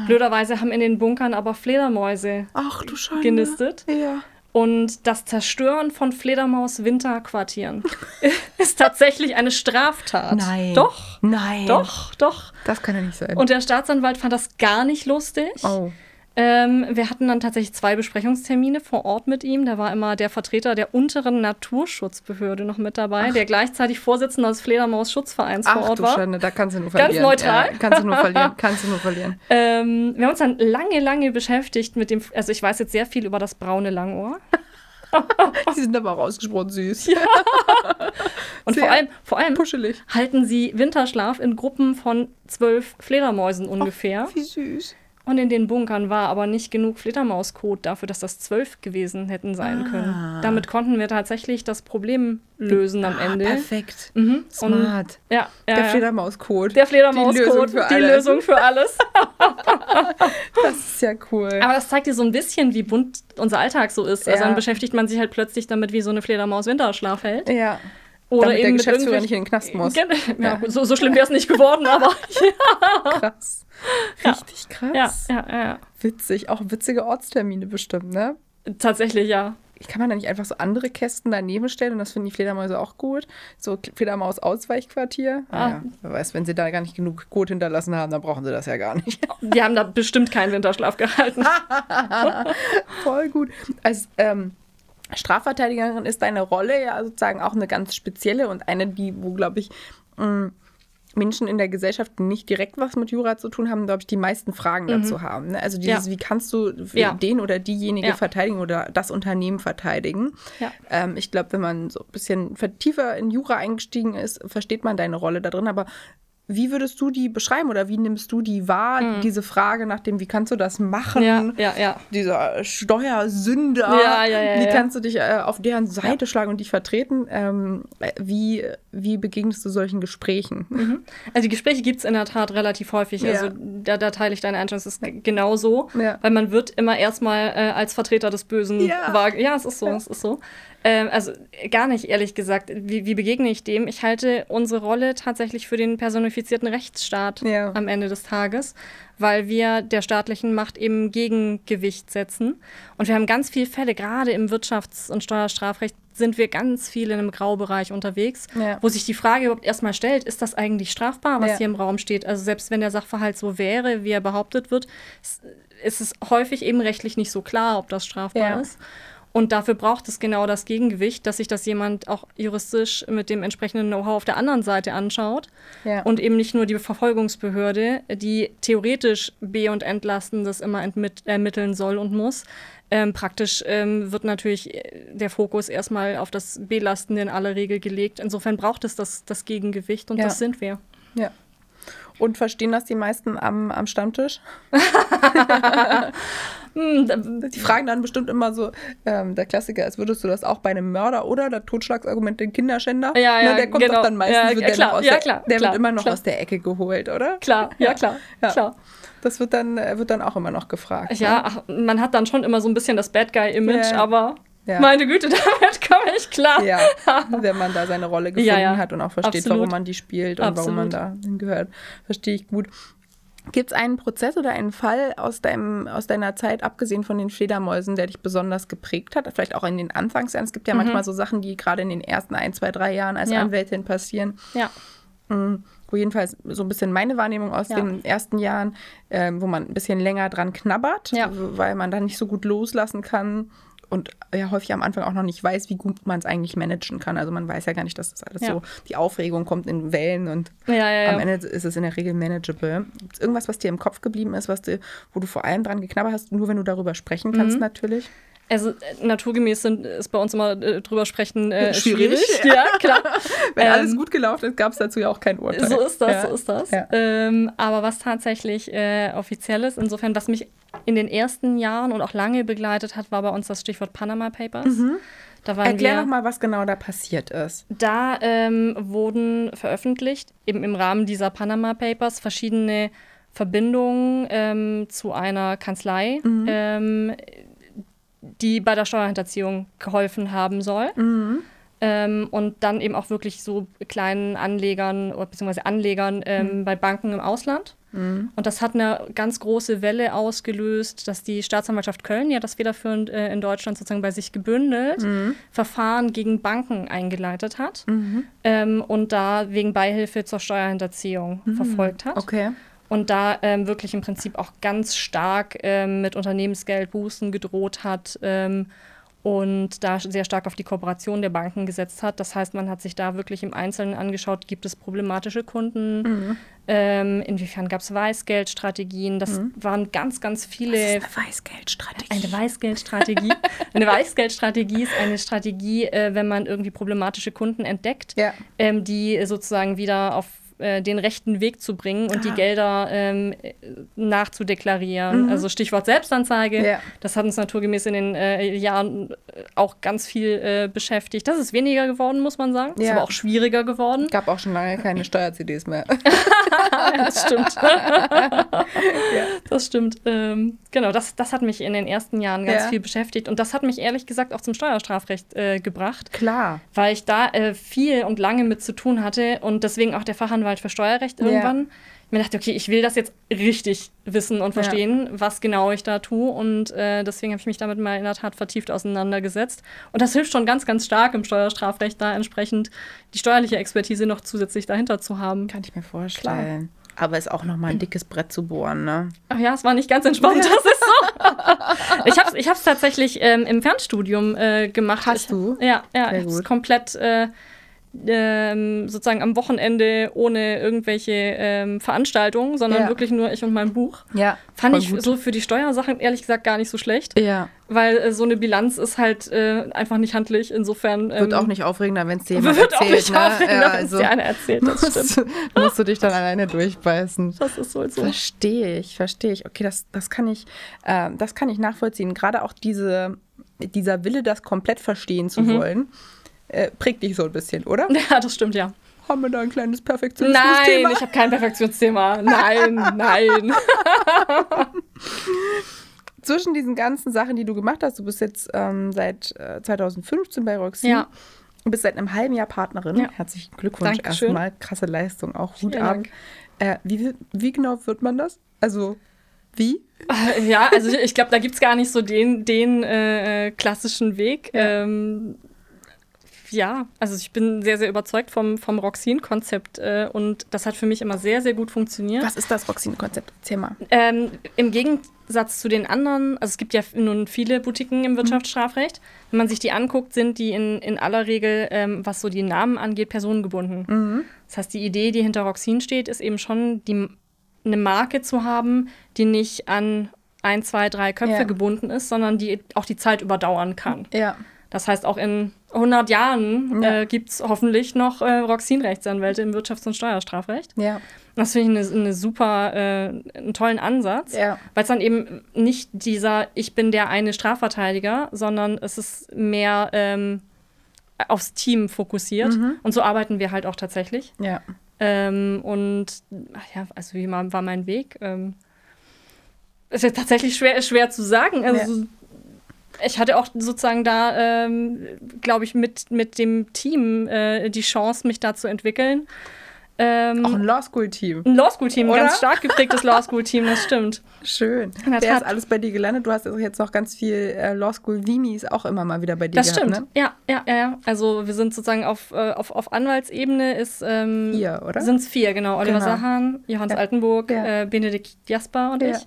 Blöderweise haben in den Bunkern aber Fledermäuse Ach genistet. Ja. Und das Zerstören von Fledermaus-Winterquartieren *laughs* ist tatsächlich eine Straftat. Nein. Doch. Nein. Doch, doch. Das kann ja nicht sein. Und der Staatsanwalt fand das gar nicht lustig. oh. Ähm, wir hatten dann tatsächlich zwei Besprechungstermine vor Ort mit ihm. Da war immer der Vertreter der unteren Naturschutzbehörde noch mit dabei, der gleichzeitig Vorsitzender des Fledermaus-Schutzvereins vor Ach Ort du war. Schande, da kannst du nur Ganz verlieren. neutral. Ja, kannst du nur verlieren. *laughs* Kannst du nur verlieren. Ähm, wir haben uns dann lange, lange beschäftigt mit dem, also ich weiß jetzt sehr viel über das braune Langohr. *laughs* Die sind aber auch ausgesprochen süß. *laughs* Und Sehr vor allem, vor allem Puschelig. halten sie Winterschlaf in Gruppen von zwölf Fledermäusen ungefähr. Wie süß. Und in den Bunkern war aber nicht genug Fledermauskot dafür, dass das zwölf gewesen hätten sein Ah. können. Damit konnten wir tatsächlich das Problem lösen am Ende. Ah, perfekt. Mhm. Und, Smart. ja, ja, Der ja. Fledermauscode. Der Die Lösung Fledermauskot, für die alles. Lösung für alles. *laughs* *laughs* Das ist ja cool. Aber das zeigt dir so ein bisschen, wie bunt unser Alltag so ist. Also Ja. dann beschäftigt man sich halt plötzlich damit, wie so eine Fledermaus Winterschlaf hält. ja. Oder Damit der eben mit Geschäftsführer nicht in den Knast muss. *laughs* Ja, Ja. gut, so, so schlimm wäre es nicht geworden, aber *laughs* *laughs* Krass. Richtig krass. ja, ja, ja. Witzig. Auch witzige Ortstermine bestimmt, ne? Tatsächlich, ja. Kann man da nicht einfach so andere Kästen daneben stellen und das finden die Fledermäuse auch gut? So Fledermaus-Ausweichquartier? Ah. Ja, wer weiß, wenn sie da gar nicht genug Kot hinterlassen haben, dann brauchen sie das ja gar nicht. Die haben da bestimmt keinen Winterschlaf gehalten. Voll gut. Als ähm, Strafverteidigerin ist deine Rolle ja sozusagen auch eine ganz spezielle und eine, die, wo, glaube ich, mh, Menschen in der Gesellschaft, die nicht direkt was mit Jura zu tun haben, glaube ich, die meisten Fragen dazu haben. Ne? Also dieses, Mhm. Ja. wie kannst du Ja. den oder diejenige Ja. verteidigen oder das Unternehmen verteidigen? Ähm, ich glaube, wenn man so ein bisschen tiefer in Jura eingestiegen ist, versteht man deine Rolle da drin. Aber wie würdest du die beschreiben oder wie nimmst du die wahr? Diese Frage nach dem, wie kannst du das machen? Mhm. Ja, ja, ja. dieser Steuersünder, Ja, ja, ja, wie kannst du dich äh, auf deren Seite schlagen und dich vertreten? Ähm, äh, wie, wie begegnest du solchen Gesprächen? Also die Gespräche gibt es in der Tat relativ häufig. Also da, da teile ich deine Einstellung. Es ist genauso, weil man wird immer erstmal äh, als Vertreter des Bösen Ja. wahr. Ja, es ist so, es ist so. Ähm, also gar nicht, ehrlich gesagt. Wie, wie, begegne ich dem? Ich halte unsere Rolle tatsächlich für den personifizierten Rechtsstaat ja. am Ende des Tages, weil wir der staatlichen Macht eben Gegengewicht setzen. Und wir haben ganz viele Fälle, gerade im Wirtschafts- und Steuerstrafrecht, sind wir ganz viel in einem Graubereich unterwegs, ja. wo sich die Frage überhaupt erstmal stellt, ist das eigentlich strafbar, was ja. hier im Raum steht? Also selbst wenn der Sachverhalt so wäre, wie er behauptet wird, ist es häufig eben rechtlich nicht so klar, ob das strafbar ist. Und dafür braucht es genau das Gegengewicht, dass sich das jemand auch juristisch mit dem entsprechenden Know-how auf der anderen Seite anschaut. Ja. Und eben nicht nur die Verfolgungsbehörde, die theoretisch be- und entlastendes immer ermitteln soll und muss. Ähm, praktisch ähm, wird natürlich äh, der Fokus erstmal auf das Belastende in aller Regel gelegt. Insofern braucht es das, das Gegengewicht und ja. das sind wir. Ja. Und verstehen das die meisten am, am Stammtisch? *laughs* Hm, die fragen dann bestimmt immer so, ähm, der Klassiker ist, würdest du das auch bei einem Mörder oder der Totschlagsargument den Kinderschänder? Ja, ja, ne, der kommt genau. doch dann meistens, ja, wird der, klar, aus ja, der, klar, der klar, wird immer noch klar. aus der Ecke geholt, oder? Klar, ja, klar, ja. klar. Das wird dann, äh, wird dann auch immer noch gefragt. Ja, ne? ach, man hat dann schon immer so ein bisschen das Bad Guy-Image, aber ja. Meine Güte, *laughs* damit komme ich klar. Ja, *laughs* wenn man da seine Rolle gefunden ja, ja. hat und auch versteht, Absolut. warum man die spielt und Absolut. warum man da hingehört. Verstehe ich gut. Gibt es einen Prozess oder einen Fall aus, deinem, aus deiner Zeit, abgesehen von den Fledermäusen, der dich besonders geprägt hat? Vielleicht auch in den Anfangsjahren. Es gibt ja mhm. manchmal so Sachen, die gerade in den ersten ein, zwei, drei Jahren als Anwältin passieren. Ja. Mhm wo jedenfalls so ein bisschen meine Wahrnehmung aus ja. den ersten Jahren, ähm, wo man ein bisschen länger dran knabbert, ja. weil man dann nicht so gut loslassen kann und ja häufig am Anfang auch noch nicht weiß, wie gut man es eigentlich managen kann. Also man weiß ja gar nicht, dass das alles ja. so, die Aufregung kommt in Wellen und ja, ja, am Ende ist es in der Regel manageable. Gibt es irgendwas, was dir im Kopf geblieben ist, was du, wo du vor allem dran geknabbert hast, nur wenn du darüber sprechen kannst, mhm. natürlich? Also äh, naturgemäß sind, ist bei uns immer äh, drüber sprechen äh, *laughs* schwierig. schwierig. Ja, klar. *laughs* Wenn ähm, alles gut gelaufen ist, gab es dazu ja auch kein Urteil. So ist das, ja. so ist das. Ja. Ähm, aber was tatsächlich äh, offiziell ist, insofern, was mich in den ersten Jahren und auch lange begleitet hat, war bei uns das Stichwort Panama Papers. Mhm. Erklär nochmal, was genau da passiert ist. Da ähm, wurden veröffentlicht, eben im Rahmen dieser Panama Papers, verschiedene Verbindungen ähm, zu einer Kanzlei, mhm. Die bei der Steuerhinterziehung geholfen haben soll. Mhm. Ähm, und dann eben auch wirklich so kleinen Anlegern oder beziehungsweise Anlegern ähm, mhm. bei Banken im Ausland. Mhm. Und das hat eine ganz große Welle ausgelöst, dass die Staatsanwaltschaft Köln ja das federführend äh, in Deutschland sozusagen bei sich gebündelt mhm. Verfahren gegen Banken eingeleitet hat mhm. ähm, und da wegen Beihilfe zur Steuerhinterziehung mhm. verfolgt hat. Okay und da ähm, wirklich im Prinzip auch ganz stark ähm, mit Unternehmensgeldbußen gedroht hat ähm, und da sehr stark auf die Kooperation der Banken gesetzt hat. Das heißt, man hat sich da wirklich im Einzelnen angeschaut, gibt es problematische Kunden, mhm. ähm, inwiefern gab es Weißgeldstrategien. Das mhm. waren ganz, ganz viele. Was ist eine Weißgeldstrategie? Eine Weißgeldstrategie. eine Weißgeldstrategie ist eine Strategie, äh, wenn man irgendwie problematische Kunden entdeckt, ja. ähm, die sozusagen wieder auf äh, den rechten Weg zu bringen und ah. die Gelder ähm, nachzudeklarieren. Mhm. Also Stichwort Selbstanzeige. Ja. Das hat uns naturgemäß in den äh, Jahren äh, auch ganz viel äh, beschäftigt. Das ist weniger geworden, muss man sagen. Ja. Ist aber auch schwieriger geworden. Gab auch schon lange keine Steuer-CDs mehr. *laughs* das stimmt. *laughs* ja. Das stimmt. Ähm, genau, das, das hat mich in den ersten Jahren ganz viel beschäftigt. Und das hat mich ehrlich gesagt auch zum Steuerstrafrecht äh, gebracht. Klar. Weil ich da äh, viel und lange mit zu tun hatte und deswegen auch der Fachanwalt Fachanwalt für Steuerrecht irgendwann. Ja. Ich mir dachte, okay, ich will das jetzt richtig wissen und verstehen, ja. was genau ich da tue. Und äh, deswegen habe ich mich damit mal in der Tat vertieft auseinandergesetzt. Und das hilft schon ganz, ganz stark im Steuerstrafrecht, da entsprechend die steuerliche Expertise noch zusätzlich dahinter zu haben. Kann ich mir vorstellen. Klar. Aber ist auch nochmal ein dickes Brett zu bohren, ne? Ach ja, es war nicht ganz entspannt, das ist so. *laughs* ich habe es ich tatsächlich ähm, im Fernstudium äh, gemacht. Hast du? Ja, ja, ich habe komplett äh, ähm, sozusagen am Wochenende ohne irgendwelche ähm, Veranstaltungen, sondern ja. wirklich nur ich und mein Buch. Ja. Fand ich gut. so für die Steuersachen ehrlich gesagt gar nicht so schlecht. Ja. Weil äh, so eine Bilanz ist halt äh, einfach nicht handlich. Insofern. Ähm, wird auch nicht aufregender, wenn es dir jemand wird *laughs* erzählt. Wird auch nicht ne? aufregender, ja, wenn es also dir einer erzählt. Das stimmt. *laughs* musst du dich dann alleine durchbeißen. Das ist so. so. Verstehe ich, verstehe ich. Okay, das, das, kann ich, äh, das kann ich nachvollziehen. Gerade auch diese, dieser Wille, das komplett verstehen zu mhm. wollen äh, prägt dich so ein bisschen, oder? *laughs* Ja, das stimmt, ja. Haben wir da ein kleines Perfektionsthema? Nein, ich habe kein Perfektionsthema. Nein, *laughs* nein. *laughs* zwischen diesen ganzen Sachen, die du gemacht hast, du bist jetzt ähm, seit äh, 2015 bei Roxy. Ja. Du bist seit einem halben Jahr Partnerin. Ja. Herzlichen Glückwunsch Dankeschön. erstmal. Krasse Leistung, auch Hut ab. Äh, wie, wie genau wird man das? Also, wie? Ja, also ich, ich glaube, da gibt es gar nicht so den, den äh, äh, klassischen Weg. Ja. Ähm, ja, also ich bin sehr, sehr überzeugt vom, vom Roxin-Konzept äh, und das hat für mich immer sehr, sehr gut funktioniert. Was ist das Roxin-Konzept? Erzähl mal. Ähm, Im Gegensatz zu den anderen, also es gibt ja nun viele Boutiquen im Wirtschaftsstrafrecht. Wenn man sich die anguckt, sind die in, in aller Regel, ähm, was so die Namen angeht, personengebunden. Das heißt, die Idee, die hinter Roxin steht, ist eben schon, die, eine Marke zu haben, die nicht an ein, zwei, drei Köpfe Ja. gebunden ist, sondern die auch die Zeit überdauern kann. Ja. Das heißt, auch in 100 Jahren Ja. äh, gibt es hoffentlich noch äh, Roxin-Rechtsanwälte im Wirtschafts- und Steuerstrafrecht. Ja. Das finde ich eine, eine super, äh, einen tollen Ansatz, Ja. weil es dann eben nicht dieser Ich bin der eine Strafverteidiger, sondern es ist mehr ähm, aufs Team fokussiert. Mhm. Und so arbeiten wir halt auch tatsächlich. Ja. Ähm, und ach ja, also wie war, war mein Weg? Ähm, ist ja tatsächlich schwer, schwer zu sagen. Also, Ich hatte auch sozusagen da, ähm, glaube ich, mit, mit dem Team äh, die Chance, mich da zu entwickeln. Ähm, Auch ein Law School-Team. ein Law School Team, ein Oder? ganz stark geprägtes *laughs* Law School Team, das stimmt. Schön. Der Wer ist Tat. alles bei dir gelandet? Du hast also jetzt noch ganz viel äh, Law School Vimis auch immer mal wieder bei dir Das gehabt, stimmt. ne? Ja, ja, ja, ja. Also wir sind sozusagen auf, äh, auf, auf Anwaltsebene ist ähm, Vier, oder? Sind es vier, genau. Oliver Genau. Sahan, Johannes Ja. Altenburg, Ja. äh, Benedikt Jasper und Ja. ich.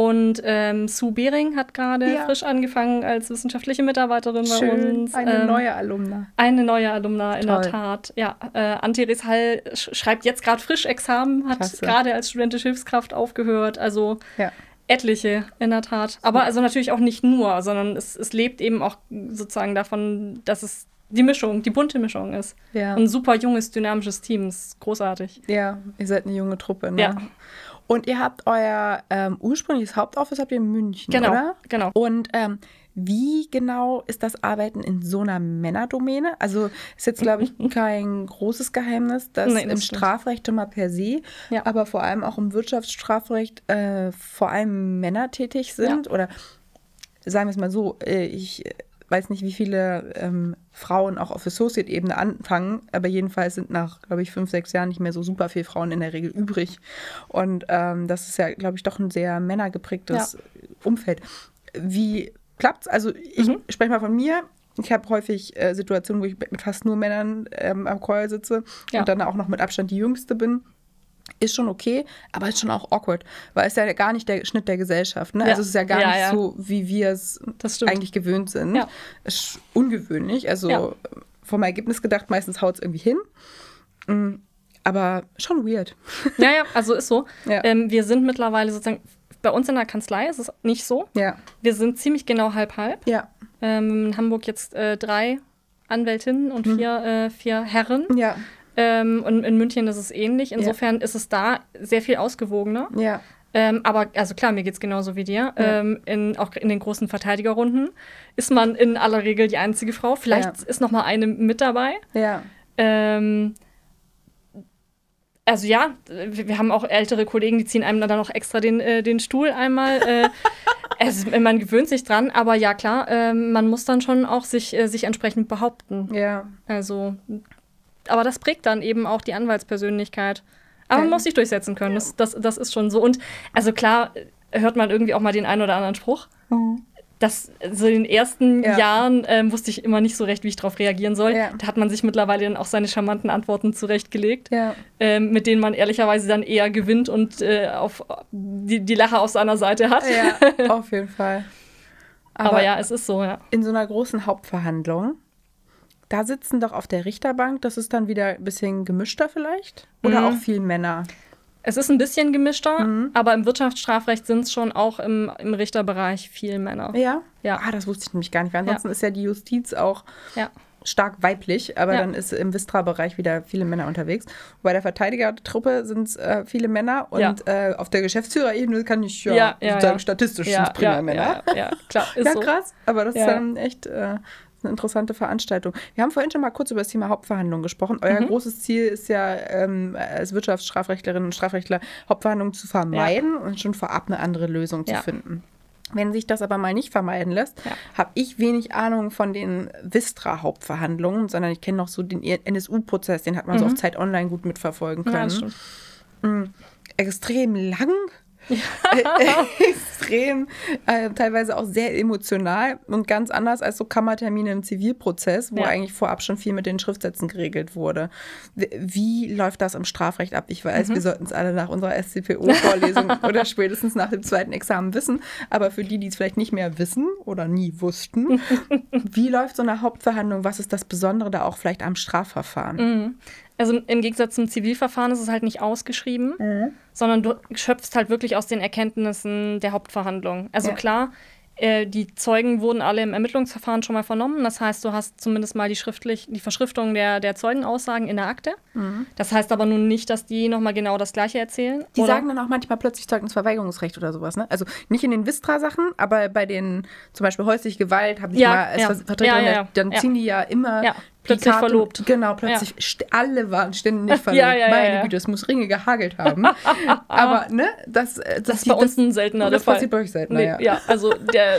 Und ähm, Sue Behring hat gerade Ja. frisch angefangen als wissenschaftliche Mitarbeiterin bei Schön. uns. Eine Ähm, neue Alumna. Eine neue Alumna, in Toll. der Tat. Ja, äh, Anteres Hall sch schreibt jetzt gerade frisch Examen, hat gerade als studentische Hilfskraft aufgehört. Also Ja. etliche, in der Tat. Aber also natürlich auch nicht nur, sondern es, es lebt eben auch sozusagen davon, dass es die Mischung, die bunte Mischung ist. Ja. Ein super junges, dynamisches Team. Ist großartig. Ja, ihr seid eine junge Truppe, ne? Ja. Und ihr habt euer ähm, ursprüngliches Hauptoffice habt ihr in München, Genau, oder? genau. Und ähm, wie genau ist das Arbeiten in so einer Männerdomäne? Also ist jetzt, glaube ich, *laughs* kein großes Geheimnis, dass Nee, das im. Strafrecht schon mal per se, Ja. aber vor allem auch im Wirtschaftsstrafrecht äh, vor allem Männer tätig sind. Oder sagen wir es mal so, äh, ich weiß nicht, wie viele ähm, Frauen auch auf Associate-Ebene anfangen, aber jedenfalls sind nach, glaube ich, fünf, sechs Jahren nicht mehr so super viele Frauen in der Regel übrig. Und ähm, das ist ja, glaube ich, doch ein sehr männergeprägtes Umfeld. Wie klappt's? Also ich Mhm. spreche mal von mir. Ich habe häufig äh, Situationen, wo ich mit fast nur Männern ähm, am Call sitze Ja. und dann auch noch mit Abstand die Jüngste bin. Ist schon okay, aber ist schon auch awkward, weil es ja gar nicht der Schnitt der Gesellschaft. Ne? Ja. Also es ist ja gar Ja, nicht ja. so, wie wir es eigentlich gewöhnt sind. Ja. Ist ungewöhnlich. Also vom Ergebnis gedacht, meistens haut es irgendwie hin. Mm, Aber schon weird. *laughs* Ja, ja, also ist so. Ähm, wir sind mittlerweile sozusagen, bei uns in der Kanzlei ist es nicht so. Ja, Wir sind ziemlich genau halb-halb. ja, Ähm, in Hamburg jetzt äh, drei Anwältinnen und Mhm. vier, äh, vier Herren. ja, Ähm, und in München ist es ähnlich. Insofern ist es da sehr viel ausgewogener. ja, Ähm, aber, also klar, mir geht es genauso wie dir. Ja. Ähm, in, auch in den großen Verteidigerrunden ist man in aller Regel die einzige Frau. Vielleicht Ja. ist noch mal eine mit dabei. ja, Ähm, also ja, wir, haben auch ältere Kollegen, die ziehen einem dann noch extra den, äh, den Stuhl einmal. Äh, *laughs* es, man gewöhnt sich dran, aber ja klar, ähm, man muss dann schon auch sich, äh, sich entsprechend behaupten. ja. Also, aber das prägt dann eben auch die Anwaltspersönlichkeit. Aber man muss sich durchsetzen können. Das, das, das ist schon so. Und also klar, hört man irgendwie auch mal den einen oder anderen Spruch. Das, so in den ersten Ja. Jahren ähm, wusste ich immer nicht so recht, wie ich darauf reagieren soll. Ja. Da hat man sich mittlerweile dann auch seine charmanten Antworten zurechtgelegt, Ja, ähm, mit denen man ehrlicherweise dann eher gewinnt und äh, auf die, die Lache auf seiner Seite hat. ja, auf jeden Fall. *laughs* Aber, ja, es ist so, ja. in so einer großen Hauptverhandlung, da sitzen doch auf der Richterbank, das ist dann wieder ein bisschen gemischter vielleicht? Oder Mhm. auch viel Männer? Es ist ein bisschen gemischter, Mhm. aber im Wirtschaftsstrafrecht sind es schon auch im, im Richterbereich viel Männer. Ja? Ja. Ah, das wusste ich nämlich gar nicht. Weil ansonsten ist ja die Justiz auch Ja. stark weiblich, aber Ja. dann ist im Vistra-Bereich wieder viele Männer unterwegs. Bei der Verteidigertruppe sind es äh, viele Männer und Ja. äh, auf der Geschäftsführerebene kann ich ja, Ja, ja, sozusagen ja. statistisch Ja, sind prima ja, Männer. ja, ja, klar, *laughs* ist Ja, so. krass. Aber das ist Ja. dann echt äh, eine interessante Veranstaltung. Wir haben vorhin schon mal kurz über das Thema Hauptverhandlungen gesprochen. Euer Mhm. großes Ziel ist ja, ähm, als Wirtschaftsstrafrechtlerinnen und Strafrechtler Hauptverhandlungen zu vermeiden und schon vorab eine andere Lösung Ja. zu finden. Wenn sich das aber mal nicht vermeiden lässt, Ja. habe ich wenig Ahnung von den Vistra-Hauptverhandlungen, sondern ich kenne noch so den NSU-Prozess, den hat man so auf Zeit Online gut mitverfolgen Mhm. Ja, können. das stimmt. extrem lang, äh, *laughs* extrem, äh, teilweise auch sehr emotional und ganz anders als so Kammertermine im Zivilprozess, wo Ja. eigentlich vorab schon viel mit den Schriftsätzen geregelt wurde. Wie, läuft das im Strafrecht ab? Ich Mhm. weiß, wir sollten es alle nach unserer SCPO-Vorlesung *laughs* oder spätestens nach dem zweiten Examen wissen, aber für die, die es vielleicht nicht mehr wissen oder nie wussten, *laughs* wie läuft so eine Hauptverhandlung? Was ist das Besondere da auch vielleicht am Strafverfahren? Also im Gegensatz zum Zivilverfahren ist es halt nicht ausgeschrieben, sondern du schöpfst halt wirklich aus den Erkenntnissen der Hauptverhandlung. Also Ja. klar, äh, die Zeugen wurden alle im Ermittlungsverfahren schon mal vernommen. Das heißt, du hast zumindest mal die schriftlich die Verschriftung der, der Zeugenaussagen in der Akte. Das heißt aber nun nicht, dass die nochmal genau das Gleiche erzählen. Die oder? sagen dann auch manchmal plötzlich Zeugnisverweigerungsrecht oder sowas, ne? Also nicht in den Vistra-Sachen, aber bei den zum Beispiel häusliche Gewalt habe ich Ja, mal als ja. Ver- Vertreterin, Ja, dann ziehen die ja immer plötzlich Karte- verlobt. Genau, plötzlich st- alle waren ständig *laughs* verlobt. Ja, ja, ja, Meine ja. Güte, es muss Ringe gehagelt haben. *laughs* aber ne, das, äh, Das ist bei uns ein seltener das Fall. passiert bei euch seltener, Nee, ja. ja, also der,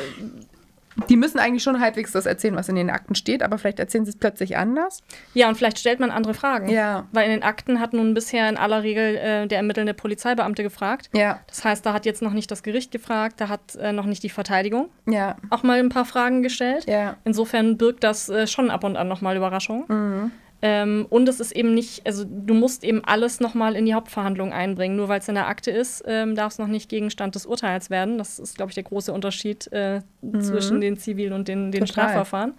Die müssen eigentlich schon halbwegs das erzählen, was in den Akten steht, aber vielleicht erzählen sie es plötzlich anders. Ja, und vielleicht stellt man andere Fragen. Ja. Weil in den Akten hat nun bisher in aller Regel äh, der ermittelnde Polizeibeamte gefragt. Ja, Das heißt, da hat jetzt noch nicht das Gericht gefragt, da hat äh, noch nicht die Verteidigung ja, auch mal ein paar Fragen gestellt. ja. Insofern birgt das äh, schon ab und an nochmal Überraschungen. Mhm. Ähm, und es ist eben nicht, also du musst eben alles nochmal in die Hauptverhandlung einbringen. Nur weil es in der Akte ist, ähm, darf es noch nicht Gegenstand des Urteils werden. Das ist, glaube ich, der große Unterschied äh, zwischen den Zivil- und den, den Mhm. Total. Strafverfahren.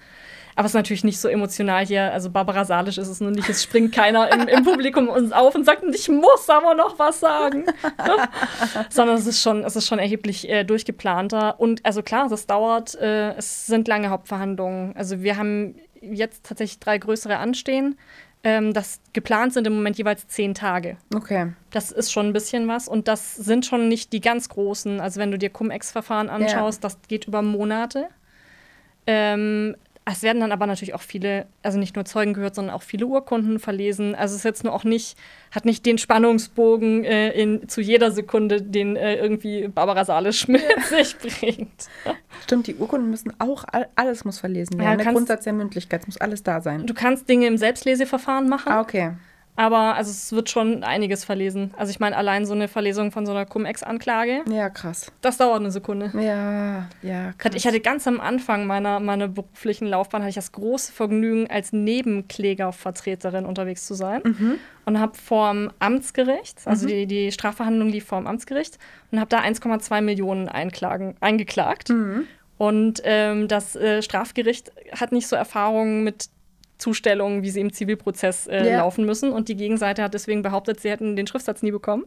Aber es ist natürlich nicht so emotional hier. Also Barbara Salisch ist es nun nicht. Es springt keiner im, im Publikum uns auf und sagt, ich muss aber noch was sagen. *laughs* Sondern es ist schon, es ist schon erheblich äh, durchgeplanter. Und also klar, das dauert, äh, es sind lange Hauptverhandlungen. Also wir haben jetzt tatsächlich drei größere anstehen. Ähm, das geplant sind im Moment jeweils zehn Tage. Okay. Das ist schon ein bisschen was. Und das sind schon nicht die ganz großen. Also wenn du dir Cum-Ex-Verfahren anschaust, das geht über Monate. Ähm, es werden dann aber natürlich auch viele, also nicht nur Zeugen gehört, sondern auch viele Urkunden verlesen. Also es ist jetzt nur auch nicht, hat nicht den Spannungsbogen äh, in, zu jeder Sekunde, den äh, irgendwie Barbara Salisch mit *laughs* sich bringt. Stimmt, die Urkunden müssen auch, all- alles muss verlesen Ja, werden. der kannst- Grundsatz der Mündlichkeit es muss alles da sein. Du kannst Dinge im Selbstleseverfahren machen, Ah, okay. Aber also es wird schon einiges verlesen. Also ich meine, allein so eine Verlesung von so einer Cum-Ex-Anklage, Ja, krass. das dauert eine Sekunde. Ja, ja, krass. Ich hatte ganz am Anfang meiner, meiner beruflichen Laufbahn hatte ich das große Vergnügen, als Nebenklägervertreterin unterwegs zu sein. Und habe vorm Amtsgericht, also die, die Strafverhandlung lief vorm Amtsgericht, und habe da 1,2 Millionen Einklagen, eingeklagt. Und ähm, das äh, Strafgericht hat nicht so Erfahrungen mit Zustellungen, wie sie im Zivilprozess äh, Ja. laufen müssen. Und die Gegenseite hat deswegen behauptet, sie hätten den Schriftsatz nie bekommen.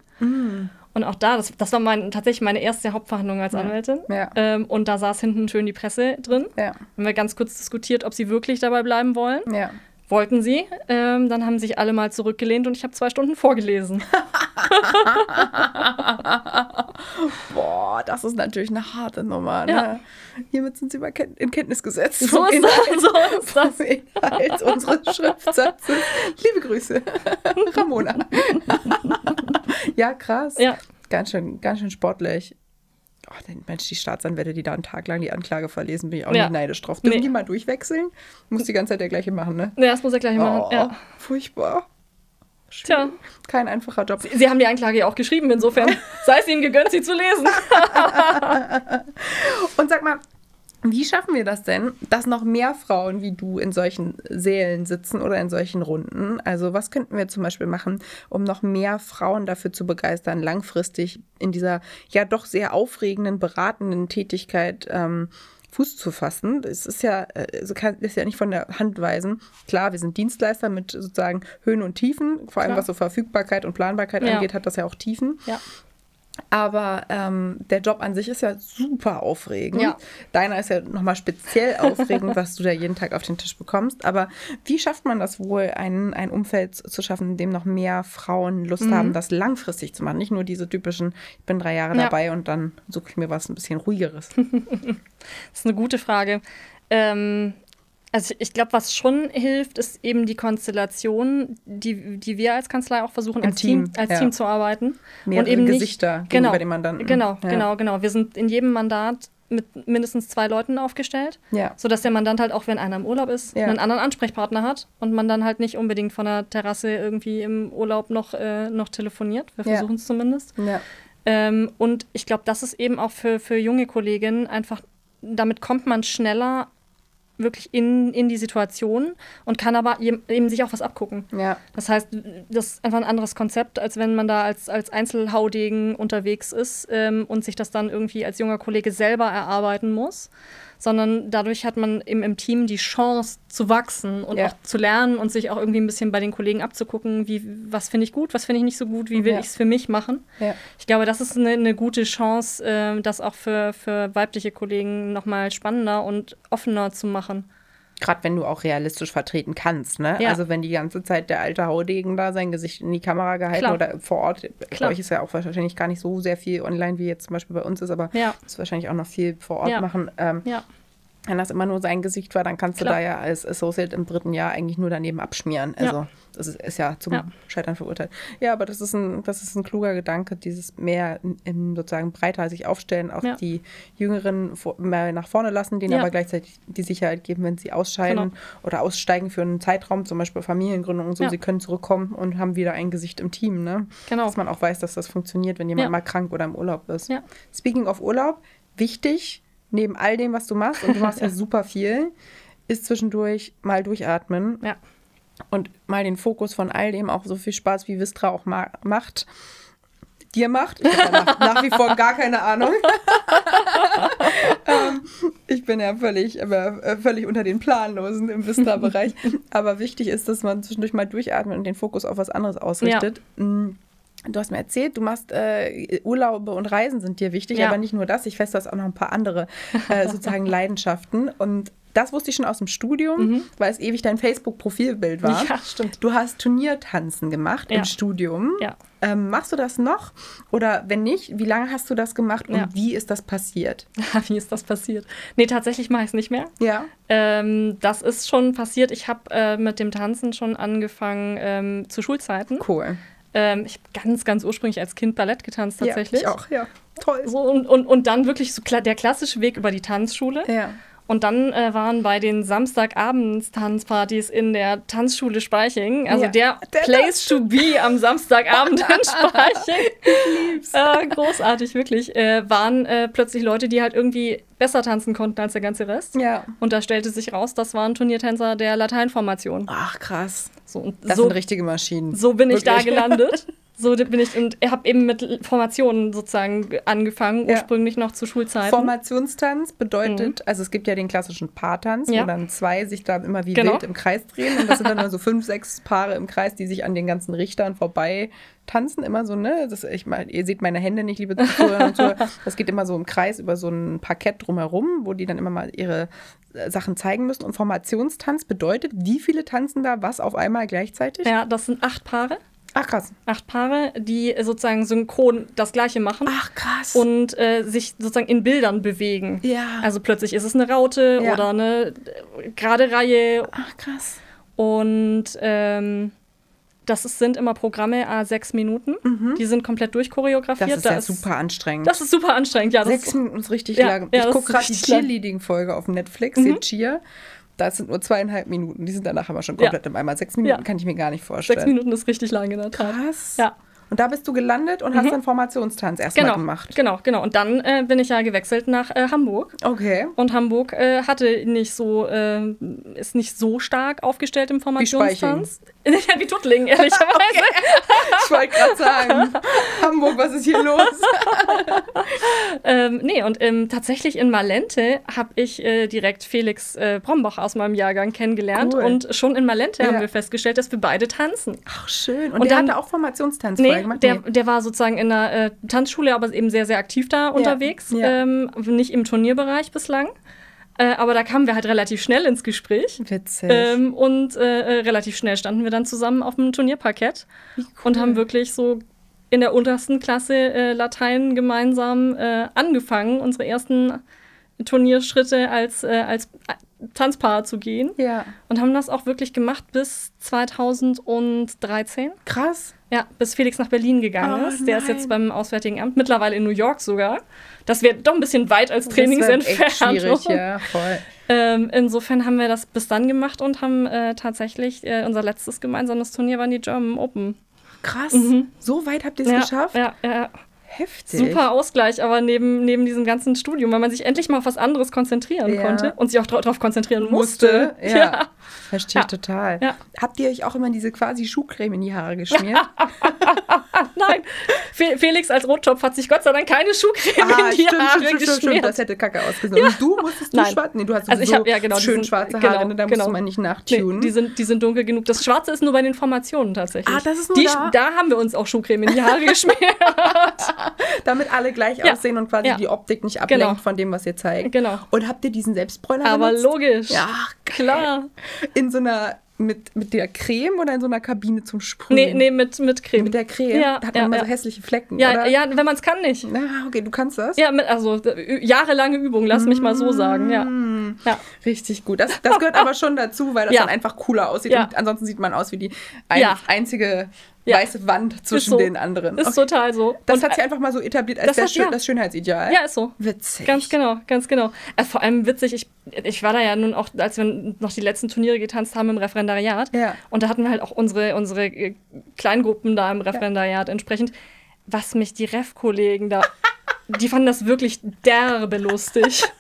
Und auch da, das, das war mein, tatsächlich meine erste Hauptverhandlung als Anwältin. Ja. Ähm, und da saß hinten schön die Presse drin. Ja, Haben wir ganz kurz diskutiert, ob sie wirklich dabei bleiben wollen. ja. Wollten sie. Ähm, dann haben sich alle mal zurückgelehnt und ich habe zwei Stunden vorgelesen. *laughs* Boah, das ist natürlich eine harte Nummer. Ja. Ne? Hiermit sind sie Ken in Kenntnis gesetzt. So ist Inhalt, das, so ist *laughs* das. Inhalt unseres Schriftsatzes. Liebe Grüße, Ramona. *laughs* ja, krass. Ja. Ganz schön, ganz schön sportlich. Oh, denn Mensch, die Staatsanwälte, die da einen Tag lang die Anklage verlesen, bin ich auch Ja. nicht neidisch drauf. Dürfen Nee. die mal durchwechseln? Muss die ganze Zeit der gleiche machen, ne? Ja, das muss er gleich machen. Oh, Ja. furchtbar. Tja, Kein einfacher Job. sie haben die Anklage ja auch geschrieben, insofern *laughs* sei es ihnen gegönnt, sie zu lesen. *laughs* Und sag mal, wie schaffen wir das denn, dass noch mehr Frauen wie du in solchen Sälen sitzen oder in solchen Runden? Also was könnten wir zum Beispiel machen, um noch mehr Frauen dafür zu begeistern, langfristig in dieser ja doch sehr aufregenden, beratenden Tätigkeit ähm, Fuß zu fassen. Das ist ja, äh, so kann ist ja nicht von der Hand weisen. Klar, wir sind Dienstleister mit sozusagen Höhen und Tiefen. Vor allem Klar. was so Verfügbarkeit und Planbarkeit Ja. angeht, hat das ja auch Tiefen. Ja. Aber ähm, der Job an sich ist ja super aufregend. Ja. Deiner ist ja nochmal speziell *laughs* aufregend, was du da jeden Tag auf den Tisch bekommst. Aber wie schafft man das wohl, ein, ein Umfeld zu schaffen, in dem noch mehr Frauen Lust Mhm. haben, das langfristig zu machen? Nicht nur diese typischen, ich bin drei Jahre Ja. dabei und dann suche ich mir was ein bisschen ruhigeres. *laughs* Das ist eine gute Frage. Ähm, also ich glaube, was schon hilft, ist eben die Konstellation, die, die wir als Kanzlei auch versuchen, Im als Team, Team, als ja. Team zu arbeiten. Mehrere und eben Gesichter nicht, gegenüber genau, den Mandanten. Genau, Ja. genau, genau. Wir sind in jedem Mandat mit mindestens zwei Leuten aufgestellt, Ja. sodass der Mandant halt auch, wenn einer im Urlaub ist, Ja. einen anderen Ansprechpartner hat und man dann halt nicht unbedingt von der Terrasse irgendwie im Urlaub noch, äh, noch telefoniert. Wir Ja. versuchen es zumindest. Ja. Ähm, und ich glaube, das ist eben auch für, für junge Kolleginnen einfach, damit kommt man schneller wirklich in, in die Situation und kann aber eben sich auch was abgucken. Ja. Das heißt, das ist einfach ein anderes Konzept, als wenn man da als, als Einzelhaudegen unterwegs ist ähm, und sich das dann irgendwie als junger Kollege selber erarbeiten muss, sondern dadurch hat man im, im Team die Chance zu wachsen und Ja. auch zu lernen und sich auch irgendwie ein bisschen bei den Kollegen abzugucken, wie, was finde ich gut, was finde ich nicht so gut, wie will Ja. ich es für mich machen. Ja. Ich glaube, das ist eine, eine gute Chance, ähm, das auch für, für weibliche Kollegen nochmal spannender und offener zu machen. Gerade wenn du auch realistisch vertreten kannst, ne? Ja. Also wenn die ganze Zeit der alte Haudegen da sein Gesicht in die Kamera gehalten Klar. oder vor Ort, bei Klar. euch ist ja auch wahrscheinlich gar nicht so sehr viel online, wie jetzt zum Beispiel bei uns ist, aber Ja. ist wahrscheinlich auch noch viel vor Ort Ja. machen. Ähm, Ja, Wenn das immer nur sein Gesicht war, dann kannst du Klar. da ja als Associate im dritten Jahr eigentlich nur daneben abschmieren. Also Ja. das ist, ist ja zum Ja. Scheitern verurteilt. Ja, aber das ist ein, das ist ein kluger Gedanke, dieses mehr in- in sozusagen breiter sich aufstellen, auch Ja. die Jüngeren vor, mehr nach vorne lassen, denen aber gleichzeitig die Sicherheit geben, wenn sie ausscheiden Genau. oder aussteigen für einen Zeitraum, zum Beispiel Familiengründung und so, sie können zurückkommen und haben wieder ein Gesicht im Team, ne? Genau. Dass man auch weiß, dass das funktioniert, wenn jemand mal krank oder im Urlaub ist. Speaking of Urlaub, wichtig, neben all dem, was du machst, und du machst ja *laughs* super viel, ist zwischendurch mal durchatmen ja. und mal den Fokus von all dem auch so viel Spaß wie Vistra auch ma macht. Dir macht. Ich habe ja nach, nach wie vor gar keine Ahnung. *laughs* ähm, ich bin ja völlig, aber, äh, völlig unter den Planlosen im Vistra-Bereich. *laughs* aber wichtig ist, dass man zwischendurch mal durchatmet und den Fokus auf was anderes ausrichtet. Mm, Du hast mir erzählt, du machst äh, Urlaube und Reisen sind dir wichtig, Ja. aber nicht nur das. Ich weiß, du hast auch noch ein paar andere äh, *laughs* sozusagen Leidenschaften. Und das wusste ich schon aus dem Studium, weil es ewig dein Facebook-Profilbild war. Mhm. Ja, stimmt. Du hast Turniertanzen gemacht im Ja. Studium. Ja. Ähm, machst du das noch? Oder wenn nicht, wie lange hast du das gemacht und Ja. wie ist das passiert? *laughs* Wie ist das passiert? Nee, tatsächlich mache ich es nicht mehr. Ja. Ähm, das ist schon passiert. Ich habe äh, mit dem Tanzen schon angefangen ähm, zu Schulzeiten. Cool. Ähm, ich habe ganz, ganz ursprünglich als Kind Ballett getanzt tatsächlich. Ja, ich auch, ja. Toll. So, und, und, und dann wirklich so der klassische Weg über die Tanzschule. Ja. Und dann äh, waren bei den Samstagabends-Tanzpartys in der Tanzschule Speiching, also Ja. der, Der Place to be am Samstagabend in *laughs* Speiching. Äh, großartig, wirklich. Äh, waren äh, plötzlich Leute, die halt irgendwie besser tanzen konnten als der ganze Rest. Ja. Und da stellte sich raus, das waren Turniertänzer der Lateinformation. Ach, krass. So, Das so, sind richtige Maschinen. so bin ich da Wirklich. gelandet. *laughs* So bin ich und habe eben mit Formationen sozusagen angefangen, Ja. ursprünglich noch zu Schulzeiten. Formationstanz bedeutet, also es gibt ja den klassischen Paartanz, Mhm. Ja. wo dann zwei sich da immer wie Genau. wild im Kreis drehen. Und das sind dann nur so fünf, sechs Paare im Kreis, die sich an den ganzen Richtern vorbei tanzen. Immer so, ne? Das, ich mein, ihr seht meine Hände nicht, liebe Zuhörer und Zuhörer. *laughs* Das geht immer so im Kreis über so ein Parkett drumherum, wo die dann immer mal ihre äh, Sachen zeigen müssen. Und Formationstanz bedeutet, wie viele tanzen da was auf einmal gleichzeitig? Ja, das sind acht Paare. Ach, krass. Acht Paare, die sozusagen synchron das Gleiche machen Ach, krass. und äh, sich sozusagen in Bildern bewegen. Ja. Also plötzlich ist es eine Raute Ja. oder eine äh, gerade Reihe Ach, krass. und ähm, das ist, sind immer Programme a sechs Minuten. Die sind komplett durchchoreografiert. Mhm. Das ist Da ja super anstrengend. Das ist super anstrengend, ja. Das Sechs Minuten ist richtig Ja, lang. ja, ich gucke gerade die. Cheerleading-Folge auf Netflix, Mhm. den Cheer. Das sind nur zweieinhalb Minuten. Die sind danach aber schon komplett im Eimer. Sechs Minuten Ja. kann ich mir gar nicht vorstellen. Sechs Minuten ist richtig lang in der Tat. Krass. Ja. Und da bist du gelandet und hast dann Formationstanz erstmal Genau, gemacht. genau, genau. Und dann äh, bin ich ja gewechselt nach äh, Hamburg. Okay. Und Hamburg äh, hatte nicht so, äh, ist nicht so stark aufgestellt im Formationstanz. Ja, wie Tuttling, ehrlicherweise. *laughs* Ich wollte gerade sagen, Hamburg, was ist hier los? *laughs* ähm, nee, und ähm, tatsächlich in Malente habe ich äh, direkt Felix äh, Brombach aus meinem Jahrgang kennengelernt. Cool. Und schon in Malente Ja. haben wir festgestellt, dass wir beide tanzen. Ach, schön. Und, Und der dann- hatte auch Formationstanz Nee, gemacht? der, der war sozusagen in der äh, Tanzschule, aber eben sehr, sehr aktiv da unterwegs. ja. Ähm, nicht im Turnierbereich bislang. Äh, aber da kamen wir halt relativ schnell ins Gespräch. Witzig. Ähm, und äh, äh, relativ schnell standen wir dann zusammen auf dem Turnierparkett und haben wirklich so in der untersten Klasse äh, Latein gemeinsam äh, angefangen, unsere ersten Turnierschritte als, als Tanzpaar zu gehen. Ja. Und haben das auch wirklich gemacht bis 2013. Krass. Ja, bis Felix nach Berlin gegangen Oh, ist. Der ist nein. jetzt beim Auswärtigen Amt, mittlerweile in New York sogar. Das wäre doch ein bisschen weit als Trainingsentfernung. Ja, voll. Ähm, insofern haben wir das bis dann gemacht und haben äh, tatsächlich äh, unser letztes gemeinsames Turnier waren die German Open. Krass. Mhm. So weit habt ihr es ja, geschafft? Ja, ja. Heftig. Super Ausgleich, aber neben, neben diesem ganzen Studium, weil man sich endlich mal auf was anderes konzentrieren Ja. konnte und sich auch darauf konzentrieren musste. Musste, ja. *laughs* Verstehe ich Ja. total. Ja. Habt ihr euch auch immer diese quasi Schuhcreme in die Haare geschmiert? *laughs* Nein, Fe Felix als Rottopf hat sich Gott sei Dank keine Schuhcreme in die Haare geschmiert. Das hätte kacke ausgesehen. Und du musstest du Nein. schwarz. Nee, du hast Also ich hab- ja, genau, schön sind- schwarze genau, Haare, ne? da genau. du mal nicht Nee, nachtunen. die, sind, die sind dunkel genug. Das Schwarze ist nur bei den Formationen tatsächlich. Ah, das ist nur die, da? Da haben wir uns auch Schuhcreme in die Haare *laughs* geschmiert. Damit alle gleich Ja. aussehen und quasi Ja. die Optik nicht ablenkt Genau. von dem, was ihr zeigt. Genau. Und habt ihr diesen Selbstbräuner Aber benutzt? logisch. Ja, Klar. In so einer, mit, mit der Creme oder in so einer Kabine zum Sprühen? Nee, nee, mit, mit Creme. Mit der Creme? Ja, da hat man ja, immer ja. so hässliche Flecken, Ja, oder? ja wenn man es kann nicht. Na, okay, du kannst das? Ja, mit, also äh, jahrelange Übung, lass mich mal so sagen, ja. Mm. ja. Richtig gut. Das, das gehört aber *laughs* schon dazu, weil das dann einfach cooler aussieht. Und ansonsten sieht man aus wie die ein, einzige Ja. weiße Wand zwischen so. den anderen. Ist Okay. total so. Das Und, hat sich einfach mal so etabliert als das der hat- Schön ja. das Schönheitsideal. Ja, ist so. Witzig. Ganz genau, ganz genau. Äh, vor allem witzig, ich, ich war da ja nun auch, als wir noch die letzten Turniere getanzt haben im Referendariat. Ja. Und da hatten wir halt auch unsere, unsere äh, Kleingruppen da im Referendariat entsprechend. Was mich die Ref-Kollegen da, *laughs* die fanden das wirklich derbe lustig. *laughs*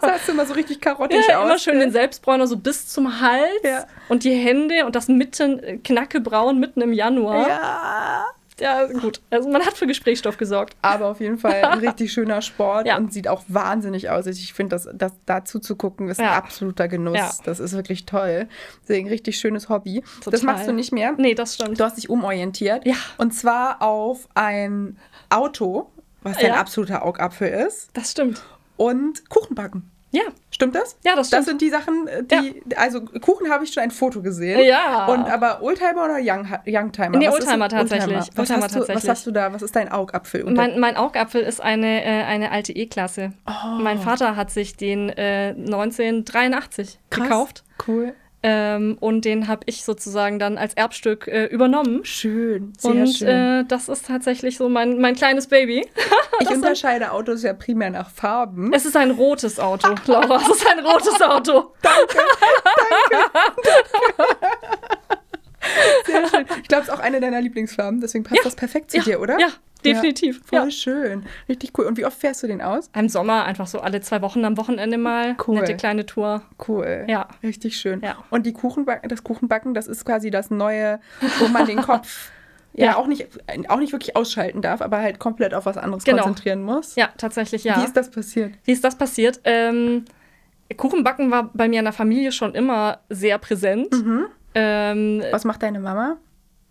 Das hast du immer so richtig *laughs* karottig Ja, aus. immer schön den Selbstbräuner so bis zum Hals Ja. Und die Hände und das mitten äh, knackebraun mitten im Januar. Ja. Ja, gut. Also man hat für Gesprächsstoff gesorgt. Aber auf jeden Fall ein *laughs* richtig schöner Sport Ja. und sieht auch wahnsinnig aus. Ich finde, das, das dazu zu gucken, ist Ja. ein absoluter Genuss. Ja. Das ist wirklich toll. Deswegen richtig schönes Hobby. Das Total. machst du nicht mehr. Nee, das stimmt. Du hast dich umorientiert. Ja. Und zwar auf ein Auto, was dein Ja. absoluter Augapfel ist, Das stimmt. und Kuchenbacken. Ja. Stimmt das? Ja, das Das stimmt. sind die Sachen, äh, die, also Kuchen habe ich schon ein Foto gesehen. Ja. Und aber Oldtimer oder Young, Youngtimer? Nee, Was Oldtimer tatsächlich. Was, Oldtimer hast du, was tatsächlich. hast du da? Was ist dein Augapfel? Mein, mein Augapfel ist eine, äh, eine alte E-Klasse. Oh. Mein Vater hat sich den äh, 1983 Krass. gekauft. Cool. Ähm, und den habe ich sozusagen dann als Erbstück äh, übernommen. Schön. Sehr und schön. Äh, das ist tatsächlich so mein, mein kleines Baby. *laughs* ich unterscheide Autos ja primär nach Farben. Es ist ein rotes Auto, Laura. Es ist ein rotes Auto. *laughs* Sehr schön. Ich glaube, es ist auch eine deiner Lieblingsfarben, deswegen passt das perfekt zu ja, dir, oder? ja, definitiv, Voll ja. schön. Richtig cool. Und wie oft fährst du den aus? Im Sommer einfach so alle zwei Wochen am Wochenende mal. Cool. Nette kleine Tour. Cool. Ja. Richtig schön. Ja. Und die Kuchenbacken, das Kuchenbacken, das ist quasi das neue, wo man den *laughs* Kopf ja, Ja. Auch, nicht, auch nicht wirklich ausschalten darf, aber halt komplett auf was anderes Genau. konzentrieren muss. Ja, tatsächlich ja. Wie ist das passiert? Wie ist das passiert? Ähm, Kuchenbacken war bei mir in der Familie schon immer sehr präsent. Ähm, Was macht deine Mama?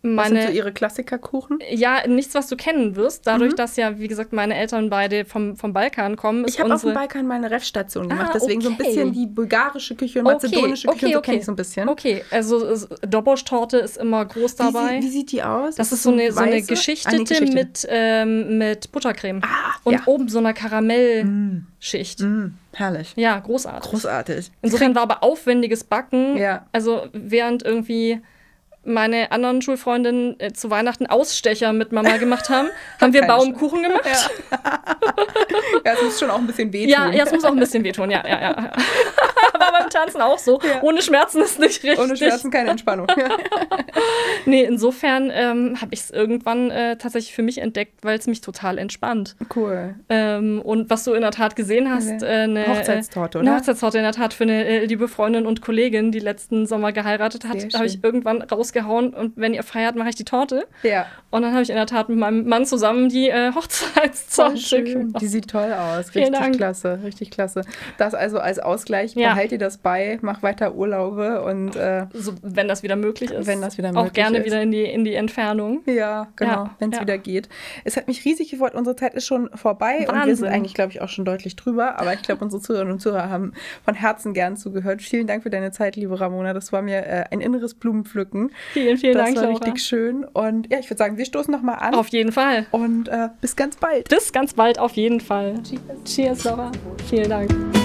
Was meine, sind so ihre Klassikerkuchen? ja, nichts, was du kennen wirst. Dadurch, dass ja, wie gesagt, meine Eltern beide vom, vom Balkan kommen, Ich habe auf dem unsere Balkan meine Refstation gemacht, Ah, deswegen so ein okay. bisschen die bulgarische Küche und Okay, mazedonische Küche und so okay, kenne okay. ich so ein bisschen. Okay, also Dobosch-Torte ist immer groß Wie, dabei. sie, wie sieht die aus? das ist so eine, so eine geschichtete Ah, eine geschichtete. Mit, ähm, mit Buttercreme. Ah, und ja. oben so einer Karamellschicht. Mm, herrlich. Ja, großartig. Großartig. Insofern war aber aufwendiges Backen. Ja. Also während irgendwie meine anderen Schulfreundinnen äh, zu Weihnachten Ausstecher mit Mama gemacht haben, haben wir Baumkuchen gemacht. *laughs* Ja, es muss schon auch ein bisschen wehtun. Ja, ja, es muss auch ein bisschen wehtun, ja, ja, ja. *laughs* War beim Tanzen auch so. Ja. Ohne Schmerzen ist nicht richtig. Ohne Schmerzen keine Entspannung. *laughs* Nee, insofern ähm, habe ich es irgendwann äh, tatsächlich für mich entdeckt, weil es mich total entspannt. cool. Ähm, und was du in der Tat gesehen hast, äh, eine Hochzeitstorte, äh, oder? Eine Hochzeitstorte in der Tat für eine äh, liebe Freundin und Kollegin, die letzten Sommer geheiratet hat, habe ich irgendwann rausgehauen und wenn ihr feiert, mache ich die Torte. Ja. Und dann habe ich in der Tat mit meinem Mann zusammen die äh, Hochzeitstorte. Die sieht toll aus. Richtig klasse, richtig klasse. Das also als Ausgleich, Ja. Behalt dir das bei, mach weiter Urlaube und äh, So, wenn das wieder möglich ist. Wenn das wieder Auch möglich gerne ist. wieder in die, in die Entfernung. ja, genau, Ja, wenn es ja. wieder geht. Es hat mich riesig gefreut. Unsere Zeit ist schon vorbei und wir Wahnsinn. sind eigentlich, glaube ich, auch schon deutlich drüber. Aber ich glaube, unsere Zuhörerinnen und Zuhörer haben von Herzen gern zugehört. Vielen Dank für deine Zeit, liebe Ramona. Das war mir äh, ein inneres Blumenpflücken. Vielen, vielen das Dank, war Laura. richtig schön. Und ja, ich würde sagen, wir stoßen nochmal an. Auf jeden Fall. und äh, bis ganz bald. Bis ganz bald, auf jeden Fall. Cheers, Cheers Laura. Vielen Dank.